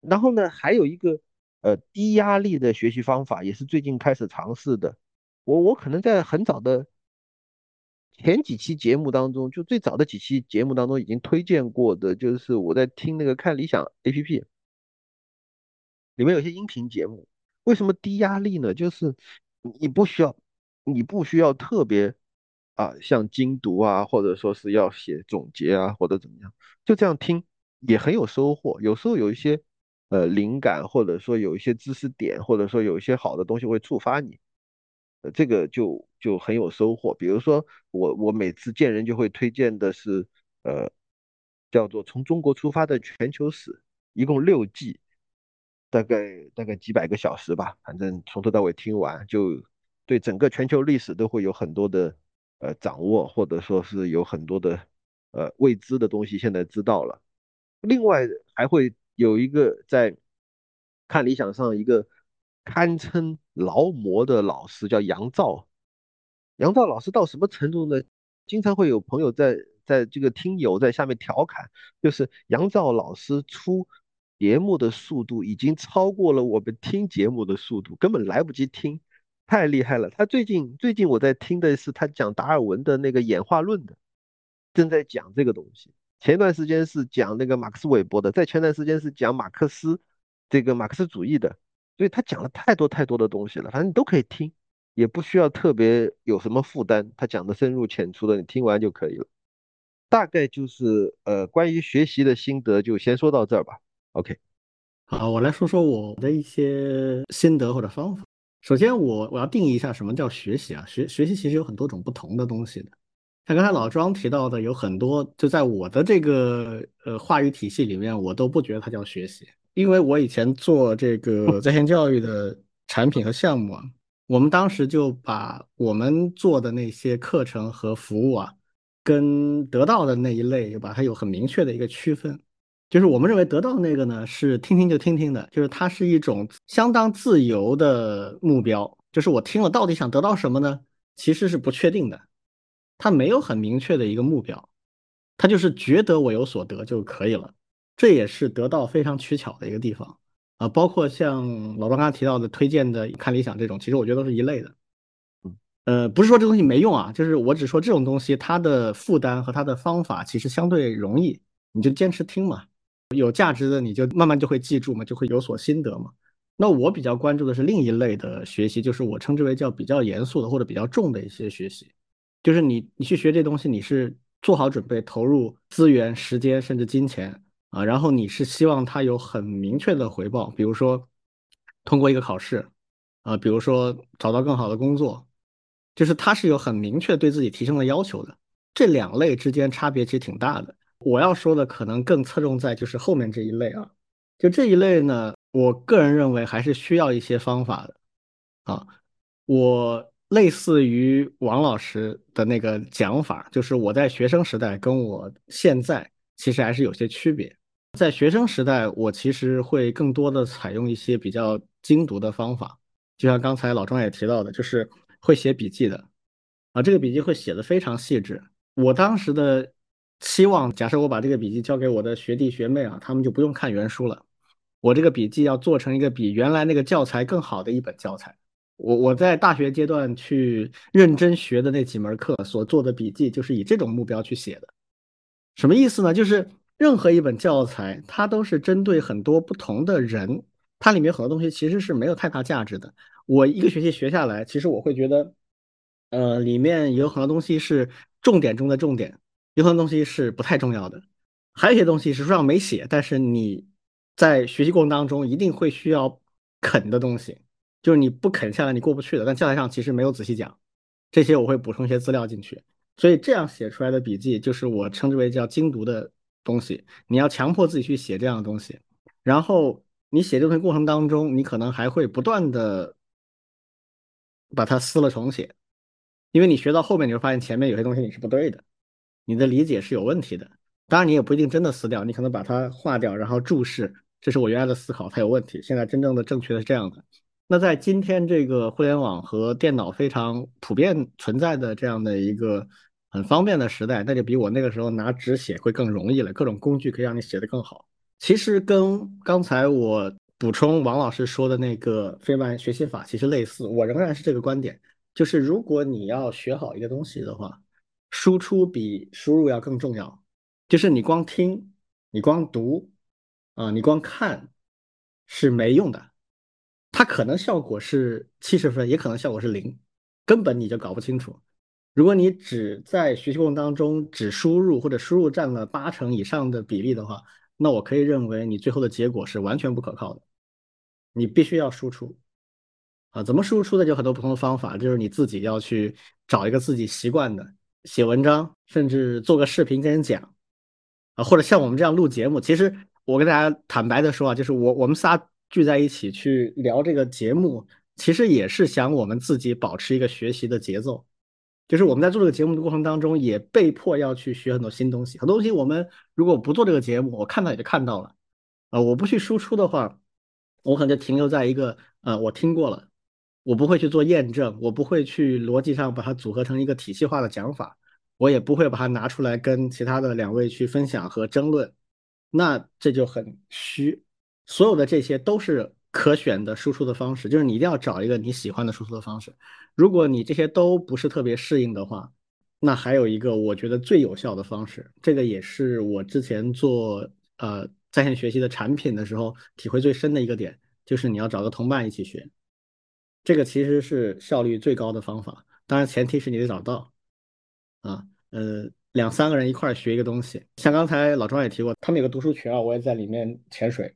[SPEAKER 3] 然后呢，还有一个呃低压力的学习方法，也是最近开始尝试的。我我可能在很早的前几期节目当中，就最早的几期节目当中已经推荐过的，就是我在听那个看理想 APP 里面有些音频节目。为什么低压力呢？就是你不需要你不需要特别啊像精读啊，或者说是要写总结啊，或者怎么样，就这样听也很有收获。有时候有一些。呃，灵感或者说有一些知识点，或者说有一些好的东西会触发你，呃，这个就就很有收获。比如说我我每次见人就会推荐的是，呃，叫做《从中国出发的全球史》，一共六季，大概大概几百个小时吧，反正从头到尾听完，就对整个全球历史都会有很多的呃掌握，或者说是有很多的呃未知的东西，现在知道了。另外还会。有一个在看理想上一个堪称劳模的老师叫杨照，杨照老师到什么程度呢？经常会有朋友在在这个听友在下面调侃，就是杨照老师出节目的速度已经超过了我们听节目的速度，根本来不及听，太厉害了。他最近最近我在听的是他讲达尔文的那个演化论的，正在讲这个东西。前段时间是讲那个马克思韦伯的，在前段时间是讲马克思这个马克思主义的，所以他讲了太多太多的东西了，反正你都可以听，也不需要特别有什么负担，他讲的深入浅出的，你听完就可以了。大概就是呃关于学习的心得就先说到这儿吧。OK，
[SPEAKER 1] 好，我来说说我的一些心得或者方法。首先我我要定义一下什么叫学习啊？学学习其实有很多种不同的东西的。像刚才老庄提到的，有很多就在我的这个呃话语体系里面，我都不觉得它叫学习，因为我以前做这个在线教育的产品和项目啊，我们当时就把我们做的那些课程和服务啊，跟得到的那一类就，把它有很明确的一个区分，就是我们认为得到那个呢是听听就听听的，就是它是一种相当自由的目标，就是我听了到底想得到什么呢？其实是不确定的。他没有很明确的一个目标，他就是觉得我有所得就可以了，这也是得到非常取巧的一个地方啊。包括像老庄刚才提到的推荐的看理想这种，其实我觉得都是一类的。呃，不是说这东西没用啊，就是我只说这种东西它的负担和它的方法其实相对容易，你就坚持听嘛，有价值的你就慢慢就会记住嘛，就会有所心得嘛。那我比较关注的是另一类的学习，就是我称之为叫比较严肃的或者比较重的一些学习。就是你你去学这东西，你是做好准备，投入资源、时间甚至金钱啊，然后你是希望它有很明确的回报，比如说通过一个考试啊，比如说找到更好的工作，就是它是有很明确对自己提升的要求的。这两类之间差别其实挺大的。我要说的可能更侧重在就是后面这一类啊，就这一类呢，我个人认为还是需要一些方法的啊。我类似于王老师的那个讲法，就是我在学生时代跟我现在其实还是有些区别。在学生时代，我其实会更多的采用一些比较精读的方法，就像刚才老庄也提到的，就是会写笔记的啊，这个笔记会写的非常细致。我当时的期望，假设我把这个笔记交给我的学弟学妹啊，他们就不用看原书了。我这个笔记要做成一个比原来那个教材更好的一本教材。我我在大学阶段去认真学的那几门课所做的笔记，就是以这种目标去写的。什么意思呢？就是任何一本教材，它都是针对很多不同的人，它里面很多东西其实是没有太大价值的。我一个学期学下来，其实我会觉得，呃，里面有很多东西是。重点中的重点，有很多东西是不太重要的，还有一些东西是书上没写，但是你在学习过程当中一定会需要啃的东西，就是你不啃下来你过不去的。但教材上其实没有仔细讲，这些我会补充一些资料进去，所以这样写出来的笔记就是我称之为叫精读的东西。你要强迫自己去写这样的东西，然后你写这东西过程当中，你可能还会不断的把它撕了重写。因为你学到后面，你会发现前面有些东西你是不对的，你的理解是有问题的。当然，你也不一定真的撕掉，你可能把它划掉，然后注释，这是我原来的思考，它有问题。现在真正的正确的是这样的。那在今天这个互联网和电脑非常普遍存在的这样的一个很方便的时代，那就比我那个时候拿纸写会更容易了。各种工具可以让你写得更好。其实跟刚才我补充王老师说的那个费曼学习法其实类似，我仍然是这个观点。就是如果你要学好一个东西的话，输出比输入要更重要。就是你光听，你光读，啊，你光看是没用的。它可能效果是七十分，也可能效果是零，根本你就搞不清楚。如果你只在学习过程当中只输入或者输入占了八成以上的比例的话，那我可以认为你最后的结果是完全不可靠的。你必须要输出。啊，怎么输出的就很多不同的方法，就是你自己要去找一个自己习惯的写文章，甚至做个视频跟人讲，啊，或者像我们这样录节目。其实我跟大家坦白的说啊，就是我我们仨聚在一起去聊这个节目，其实也是想我们自己保持一个学习的节奏。就是我们在做这个节目的过程当中，也被迫要去学很多新东西。很多东西我们如果不做这个节目，我看到也就看到了，啊，我不去输出的话，我可能就停留在一个呃，我听过了。我不会去做验证，我不会去逻辑上把它组合成一个体系化的讲法，我也不会把它拿出来跟其他的两位去分享和争论，那这就很虚。所有的这些都是可选的输出的方式，就是你一定要找一个你喜欢的输出的方式。如果你这些都不是特别适应的话，那还有一个我觉得最有效的方式，这个也是我之前做呃在线学习的产品的时候体会最深的一个点，就是你要找个同伴一起学。这个其实是效率最高的方法，当然前提是你得找到，啊，呃，两三个人一块儿学一个东西，像刚才老庄也提过，他们有个读书群啊，我也在里面潜水。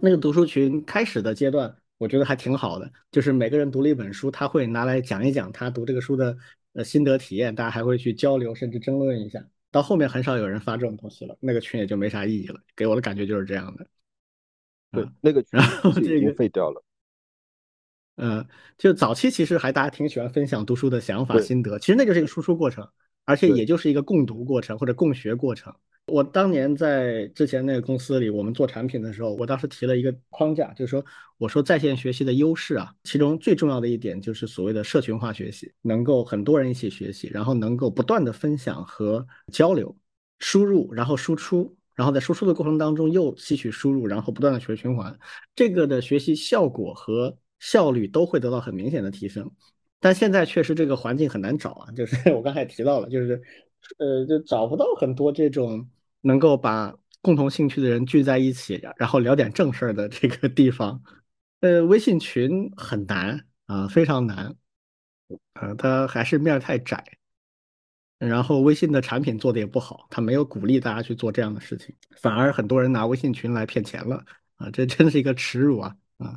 [SPEAKER 1] 那个读书群开始的阶段，我觉得还挺好的，就是每个人读了一本书，他会拿来讲一讲他读这个书的呃心得体验，大家还会去交流，甚至争论一下。到后面很少有人发这种东西了，那个群也就没啥意义了，给我的感觉就是这样的。
[SPEAKER 3] 对，那个 群已经废掉了。
[SPEAKER 1] 嗯，就早期其实还大家挺喜欢分享读书的想法心得，其实那就是一个输出过程，而且也就是一个共读过程或者共学过程。我当年在之前那个公司里，我们做产品的时候，我当时提了一个框架，就是说，我说在线学习的优势啊，其中最重要的一点就是所谓的社群化学习，能够很多人一起学习，然后能够不断的分享和交流，输入然后输出，然后在输出的过程当中又吸取输入，然后不断的学循环，这个的学习效果和。效率都会得到很明显的提升，但现在确实这个环境很难找啊，就是 我刚才也提到了，就是呃，就找不到很多这种能够把共同兴趣的人聚在一起，然后聊点正事儿的这个地方。呃，微信群很难啊，非常难，呃，它还是面太窄。然后微信的产品做的也不好，他没有鼓励大家去做这样的事情，反而很多人拿微信群来骗钱了啊！这真是一个耻辱啊啊！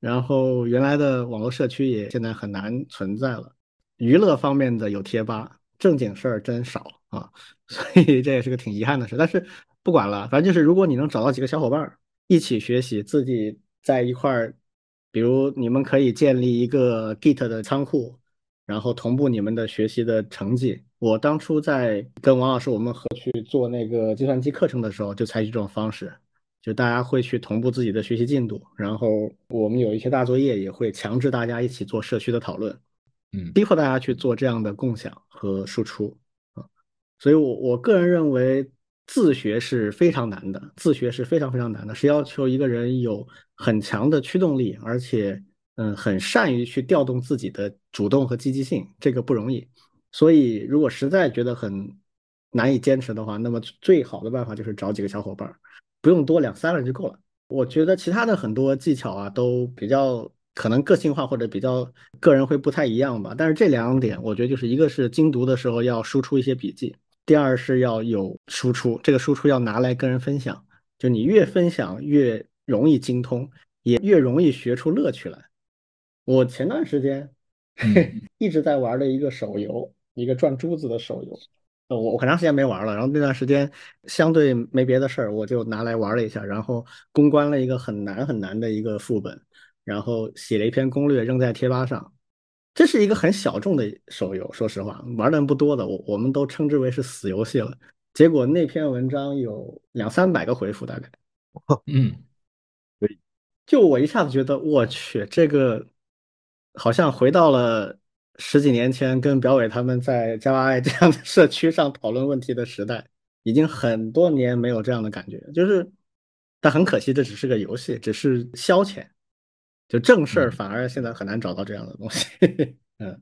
[SPEAKER 1] 然后原来的网络社区也现在很难存在了，娱乐方面的有贴吧，正经事儿真少啊，所以这也是个挺遗憾的事。但是不管了，反正就是如果你能找到几个小伙伴一起学习，自己在一块儿，比如你们可以建立一个 Git 的仓库，然后同步你们的学习的成绩。我当初在跟王老师我们合去做那个计算机课程的时候，就采取这种方式，就大家会去同步自己的学习进度，然后我们有一些大作业也会强制大家一起做社区的讨论，
[SPEAKER 2] 嗯，
[SPEAKER 1] 逼迫大家去做这样的共享和输出啊。所以，我我个人认为自学是非常难的，自学是非常非常难的，是要求一个人有很强的驱动力，而且嗯，很善于去调动自己的主动和积极性，这个不容易。所以，如果实在觉得很难以坚持的话，那么最好的办法就是找几个小伙伴，不用多，两三个人就够了。我觉得其他的很多技巧啊，都比较可能个性化或者比较个人会不太一样吧。但是这两点，我觉得就是一个是精读的时候要输出一些笔记，第二是要有输出，这个输出要拿来跟人分享。就你越分享越容易精通，也越容易学出乐趣来。我前段时间 一直在玩的一个手游。一个转珠子的手游，呃，我我很长时间没玩了，然后那段时间相对没别的事儿，我就拿来玩了一下，然后攻关了一个很难很难的一个副本，然后写了一篇攻略扔在贴吧上。这是一个很小众的手游，说实话，玩的人不多的，我我们都称之为是死游戏了。结果那篇文章有两三百个回复，大概，
[SPEAKER 2] 嗯，
[SPEAKER 3] 对，
[SPEAKER 1] 就我一下子觉得，我去，这个好像回到了。十几年前跟表伟他们在 Java I 这样的社区上讨论问题的时代，已经很多年没有这样的感觉。就是，但很可惜，这只是个游戏，只是消遣。就正事儿反而现在很难找到这样的东西。嗯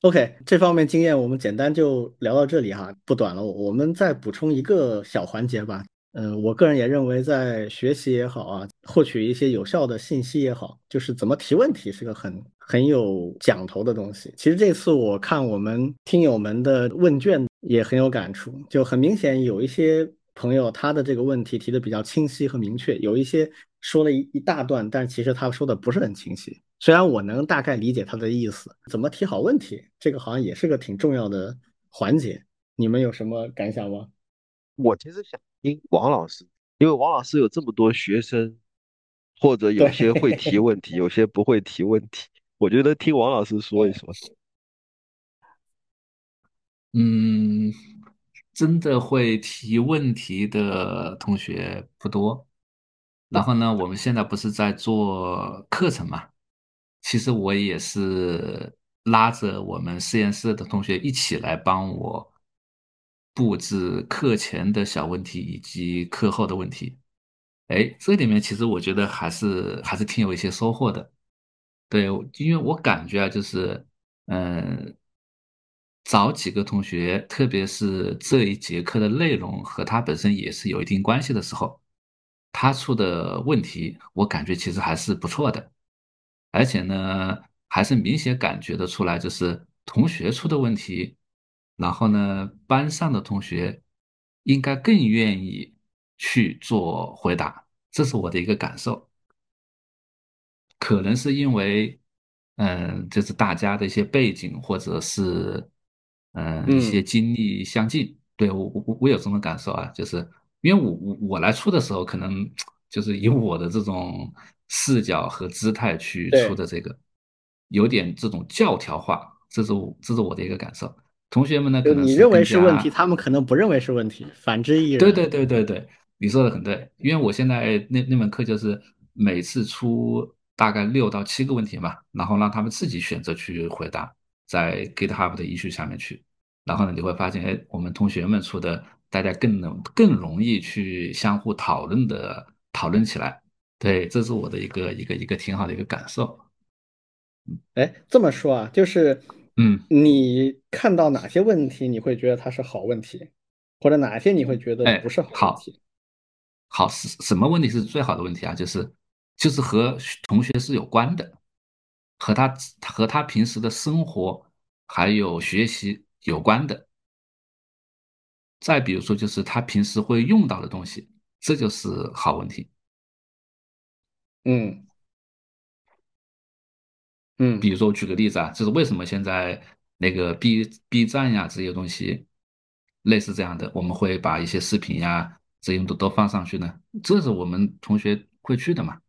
[SPEAKER 1] ，OK，这方面经验我们简单就聊到这里哈，不短了。我们再补充一个小环节吧。嗯，我个人也认为，在学习也好啊，获取一些有效的信息也好，就是怎么提问题是个很很有讲头的东西。其实这次我看我们听友们的问卷也很有感触，就很明显有一些朋友他的这个问题提的比较清晰和明确，有一些说了一一大段，但其实他说的不是很清晰。虽然我能大概理解他的意思，怎么提好问题，这个好像也是个挺重要的环节。你们有什么感想吗？
[SPEAKER 3] 我其实想。听王老师，因为王老师有这么多学生，或者有些会提问题，有些不会提问题。我觉得听王老师说一说。
[SPEAKER 2] 嗯，真的会提问题的同学不多。然后呢，我们现在不是在做课程嘛？其实我也是拉着我们实验室的同学一起来帮我。布置课前的小问题以及课后的问题，哎，这里面其实我觉得还是还是挺有一些收获的。对，因为我感觉啊，就是，嗯，找几个同学，特别是这一节课的内容和他本身也是有一定关系的时候，他出的问题，我感觉其实还是不错的，而且呢，还是明显感觉得出来，就是同学出的问题。然后呢，班上的同学应该更愿意去做回答，这是我的一个感受。可能是因为，嗯，就是大家的一些背景或者是，嗯，一些经历相近。对我，我我有这种感受啊，就是因为我我我来出的时候，可能就是以我的这种视角和姿态去出的这个，有点这种教条化，这是这是我的一个感受。同学们呢？可能
[SPEAKER 1] 你认为是问题，他们可能不认为是问题，反之亦然。
[SPEAKER 2] 对对对对对，你说的很对。因为我现在那那门课就是每次出大概六到七个问题嘛，然后让他们自己选择去回答，在 GitHub 的 issue 下面去。然后呢，你会发现，哎，我们同学们出的，大家更能更容易去相互讨论的讨论起来。对，这是我的一个一个一个挺好的一个感受。
[SPEAKER 1] 哎，这么说啊，就是。
[SPEAKER 2] 嗯，
[SPEAKER 1] 你看到哪些问题你会觉得它是好问题，或者哪些你会觉得不是好问题？
[SPEAKER 2] 好，是什么问题是最好的问题啊？就是就是和同学是有关的，和他和他平时的生活还有学习有关的，再比如说，就是他平时会用到的东西，这就是好问题。
[SPEAKER 1] 嗯嗯，
[SPEAKER 2] 比如说我举个例子啊，就是为什么现在那个 B B 站呀这些东西，类似这样的，我们会把一些视频呀这些都都放上去呢？这是我们同学会去的嘛？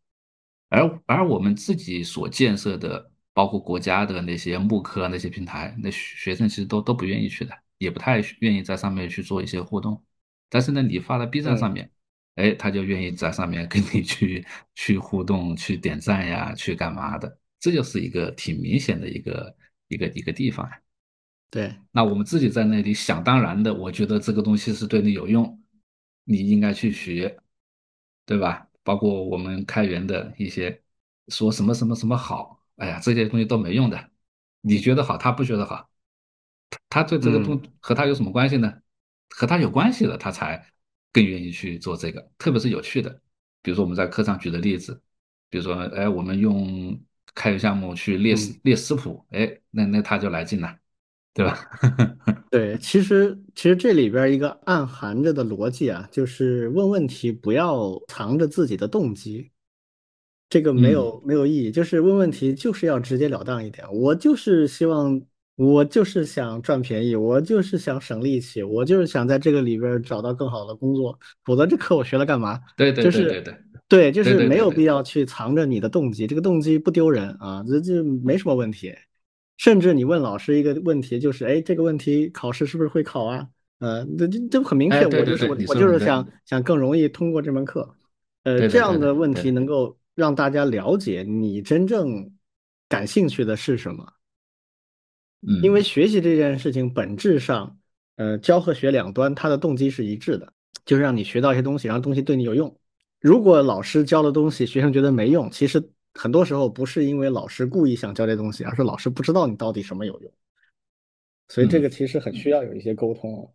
[SPEAKER 2] 而而我们自己所建设的，包括国家的那些慕课那些平台，那学生其实都都不愿意去的，也不太愿意在上面去做一些互动。但是呢，你发到 B 站上面，哎，他就愿意在上面跟你去去互动、去点赞呀、去干嘛的。这就是一个挺明显的一个一个一个地方。
[SPEAKER 1] 对，
[SPEAKER 2] 那我们自己在那里想当然的，我觉得这个东西是对你有用，你应该去学，对吧？包括我们开源的一些说什么什么什么好，哎呀，这些东西都没用的。你觉得好，他不觉得好，他对这个东和他有什么关系呢？和他有关系的，他才更愿意去做这个，特别是有趣的。比如说我们在课上举的例子，比如说，哎，我们用开源项目去列列食谱，哎，那那他就来劲了，对吧？
[SPEAKER 1] 对，其实其实这里边一个暗含着的逻辑啊，就是问问题不要藏着自己的动机，这个没有没有意义。就是问问题就是要直截了当一点，我就是希望，我就是想赚便宜，我就是想省力气，我就是想在这个里边找到更好的工作，否则这课我学了干嘛？
[SPEAKER 2] 对对
[SPEAKER 1] 对
[SPEAKER 2] 对对，
[SPEAKER 1] 对，就是没有必要去藏着你的动机，这个动机不丢人啊，这这没什么问题。甚至你问老师一个问题，就是哎，这个问题考试是不是会考啊？呃，这这这很明确，我就是我我就是想想更容易通过这门课。呃，这样的问题能够让大家了解你真正感兴趣的是什么。
[SPEAKER 2] 嗯，
[SPEAKER 1] 因为学习这件事情本质上，呃，教和学两端它的动机是一致的，就是让你学到一些东西，然后东西对你有用。如果老师教的东西学生觉得没用，其实。很多时候不是因为老师故意想教这东西，而是老师不知道你到底什么有用，所以这个其实很需要有一些沟通。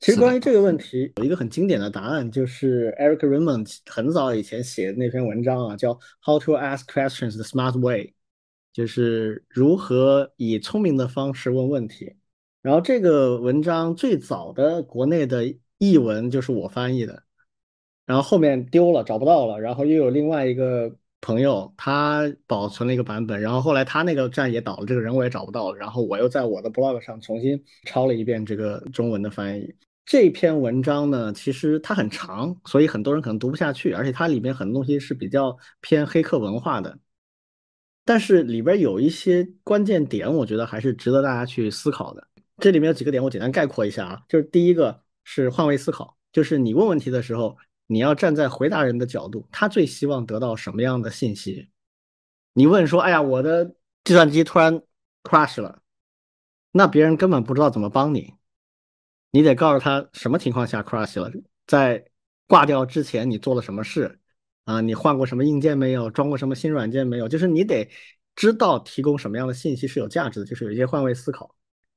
[SPEAKER 1] 其实关于这个问题，有一个很经典的答案，就是 Eric Raymond 很早以前写的那篇文章啊，叫《How to Ask Questions the Smart Way》，就是如何以聪明的方式问问题。然后这个文章最早的国内的译文就是我翻译的，然后后面丢了，找不到了，然后又有另外一个。朋友他保存了一个版本，然后后来他那个站也倒了，这个人我也找不到了。然后我又在我的 blog 上重新抄了一遍这个中文的翻译。这篇文章呢，其实它很长，所以很多人可能读不下去，而且它里面很多东西是比较偏黑客文化的。但是里边有一些关键点，我觉得还是值得大家去思考的。这里面有几个点，我简单概括一下啊，就是第一个是换位思考，就是你问问题的时候。你要站在回答人的角度，他最希望得到什么样的信息？你问说：“哎呀，我的计算机突然 crash 了。”那别人根本不知道怎么帮你。你得告诉他什么情况下 crash 了，在挂掉之前你做了什么事啊？你换过什么硬件没有？装过什么新软件没有？就是你得知道提供什么样的信息是有价值的，就是有一些换位思考。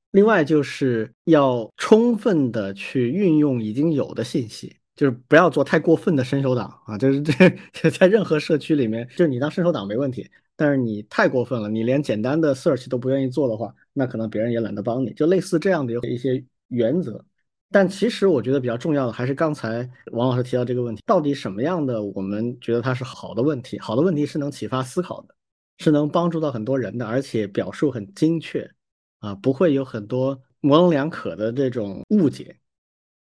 [SPEAKER 1] 另外就是要充分的去运用已经有的信息。就是不要做太过分的伸手党啊！就是这在任何社区里面，就是你当伸手党没问题，但是你太过分了，你连简单的 search 都不愿意做的话，那可能别人也懒得帮你。就类似这样的一些原则。但其实我觉得比较重要的还是刚才王老师提到这个问题：到底什么样的我们觉得它是好的问题？好的问题是能启发思考的，是能帮助到很多人的，而且表述很精确啊，不会有很多模棱两可的这种误解。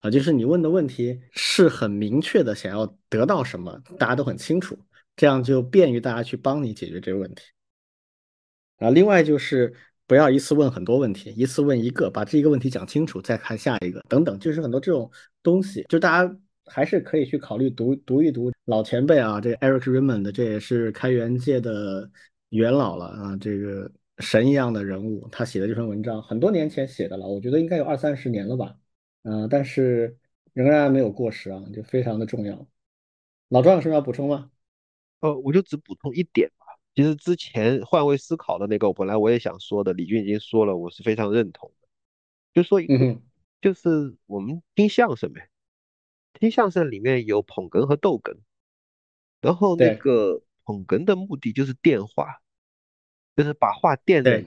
[SPEAKER 1] 啊，就是你问的问题是很明确的，想要得到什么，大家都很清楚，这样就便于大家去帮你解决这个问题。啊，另外就是不要一次问很多问题，一次问一个，把这一个问题讲清楚，再看下一个，等等，就是很多这种东西，就大家还是可以去考虑读读一读老前辈啊，这 Eric Raymond，这也是开源界的元老了啊，这个神一样的人物，他写的这篇文章很多年前写的了，我觉得应该有二三十年了吧。嗯，但是仍然没有过时啊，就非常的重要。老庄有什么要补充吗？
[SPEAKER 3] 呃，我就只补充一点吧。其实之前换位思考的那个，本来我也想说的，李军已经说了，我是非常认同的。就说一个，就是我们听相声呗，听相声里面有捧哏和逗哏，然后那个捧哏的目的就是电话，就是把话垫着，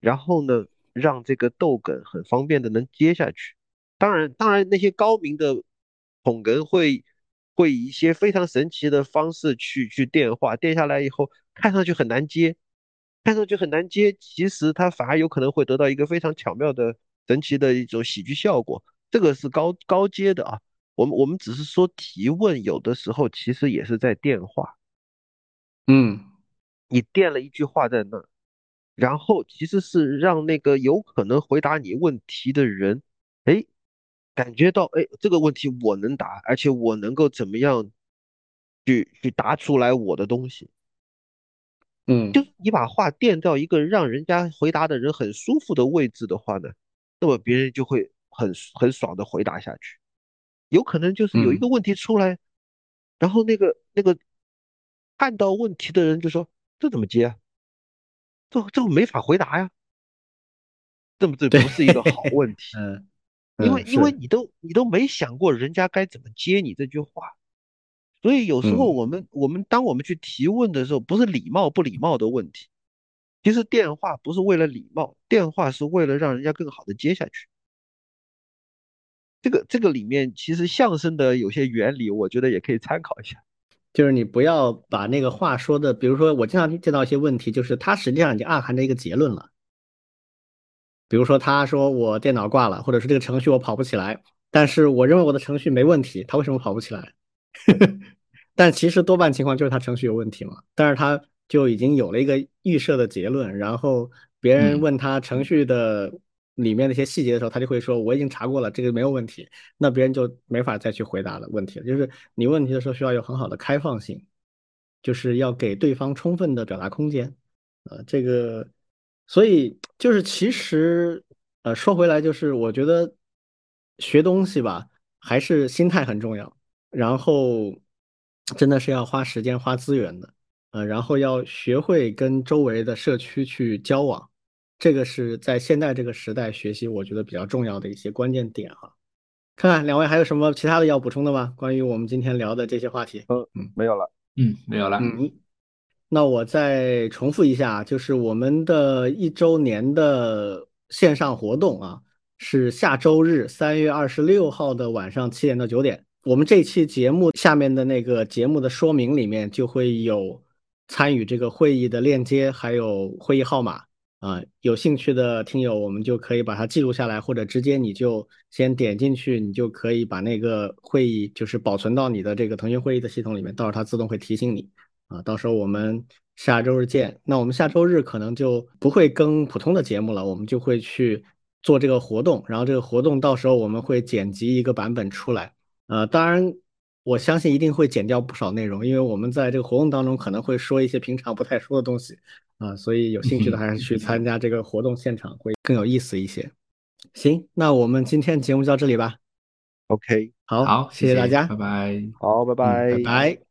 [SPEAKER 3] 然后呢，让这个逗哏很方便的能接下去。当然，当然那些高明的捧哏会会以一些非常神奇的方式去去电话，电下来以后看上去很难接，看上去很难接，其实他反而有可能会得到一个非常巧妙的神奇的一种喜剧效果。这个是高高阶的啊。我们我们只是说提问，有的时候其实也是在电话。
[SPEAKER 1] 嗯，
[SPEAKER 3] 你垫了一句话在那儿，然后其实是让那个有可能回答你问题的人，哎，感觉到哎这个问题我能答，而且我能够怎么样去去答出来我的东西。
[SPEAKER 1] 嗯，
[SPEAKER 3] 就是你把话垫到一个让人家回答的人很舒服的位置的话呢，那么别人就会很很爽的回答下去。有可能就是有一个问题出来，然后那个那个看到问题的人就说：“这怎么接啊？这这没法回答呀。”这么这不是一个好问题。
[SPEAKER 1] 嗯，
[SPEAKER 3] 因为因为你都你都没想过人家该怎么接你这句话，所以有时候我们我们当我们去提问的时候，不是礼貌不礼貌的问题，其实电话不是为了礼貌，电话是为了让人家更好的接下去。这个这个里面其实相声的有些原理，我觉得也可以参考一下。
[SPEAKER 1] 就是你不要把那个话说的，比如说我经常见到一些问题，就是它实际上已经暗含着一个结论了。比如说他说我电脑挂了，或者是这个程序我跑不起来，但是我认为我的程序没问题，他为什么跑不起来？但其实多半情况就是他程序有问题嘛。但是他就已经有了一个预设的结论，然后别人问他程序的。里面那些细节的时候，他就会说我已经查过了，这个没有问题，那别人就没法再去回答了问题了。就是你问题的时候需要有很好的开放性，就是要给对方充分的表达空间。呃，这个，所以就是其实，呃，说回来就是我觉得学东西吧，还是心态很重要，然后真的是要花时间花资源的，呃，然后要学会跟周围的社区去交往。这个是在现在这个时代学习，我觉得比较重要的一些关键点哈。看看两位还有什么其他的要补充的吗？关于我们今天聊的这些话题？
[SPEAKER 3] 嗯嗯，没有了。
[SPEAKER 2] 嗯，没有了。
[SPEAKER 1] 嗯，那我再重复一下，就是我们的一周年的线上活动啊，是下周日三月二十六号的晚上七点到九点。我们这期节目下面的那个节目的说明里面就会有参与这个会议的链接，还有会议号码。啊，有兴趣的听友，我们就可以把它记录下来，或者直接你就先点进去，你就可以把那个会议就是保存到你的这个腾讯会议的系统里面，到时候它自动会提醒你。啊，到时候我们下周日见。那我们下周日可能就不会更普通的节目了，我们就会去做这个活动，然后这个活动到时候我们会剪辑一个版本出来。呃，当然我相信一定会剪掉不少内容，因为我们在这个活动当中可能会说一些平常不太说的东西。啊，所以有兴趣的还是去参加这个活动现场会更有意思一些。行，那我们今天节目就到这里吧。
[SPEAKER 3] OK，
[SPEAKER 1] 好，
[SPEAKER 2] 好，
[SPEAKER 1] 谢谢大家，
[SPEAKER 2] 拜拜。
[SPEAKER 3] 好，拜拜，
[SPEAKER 1] 拜拜。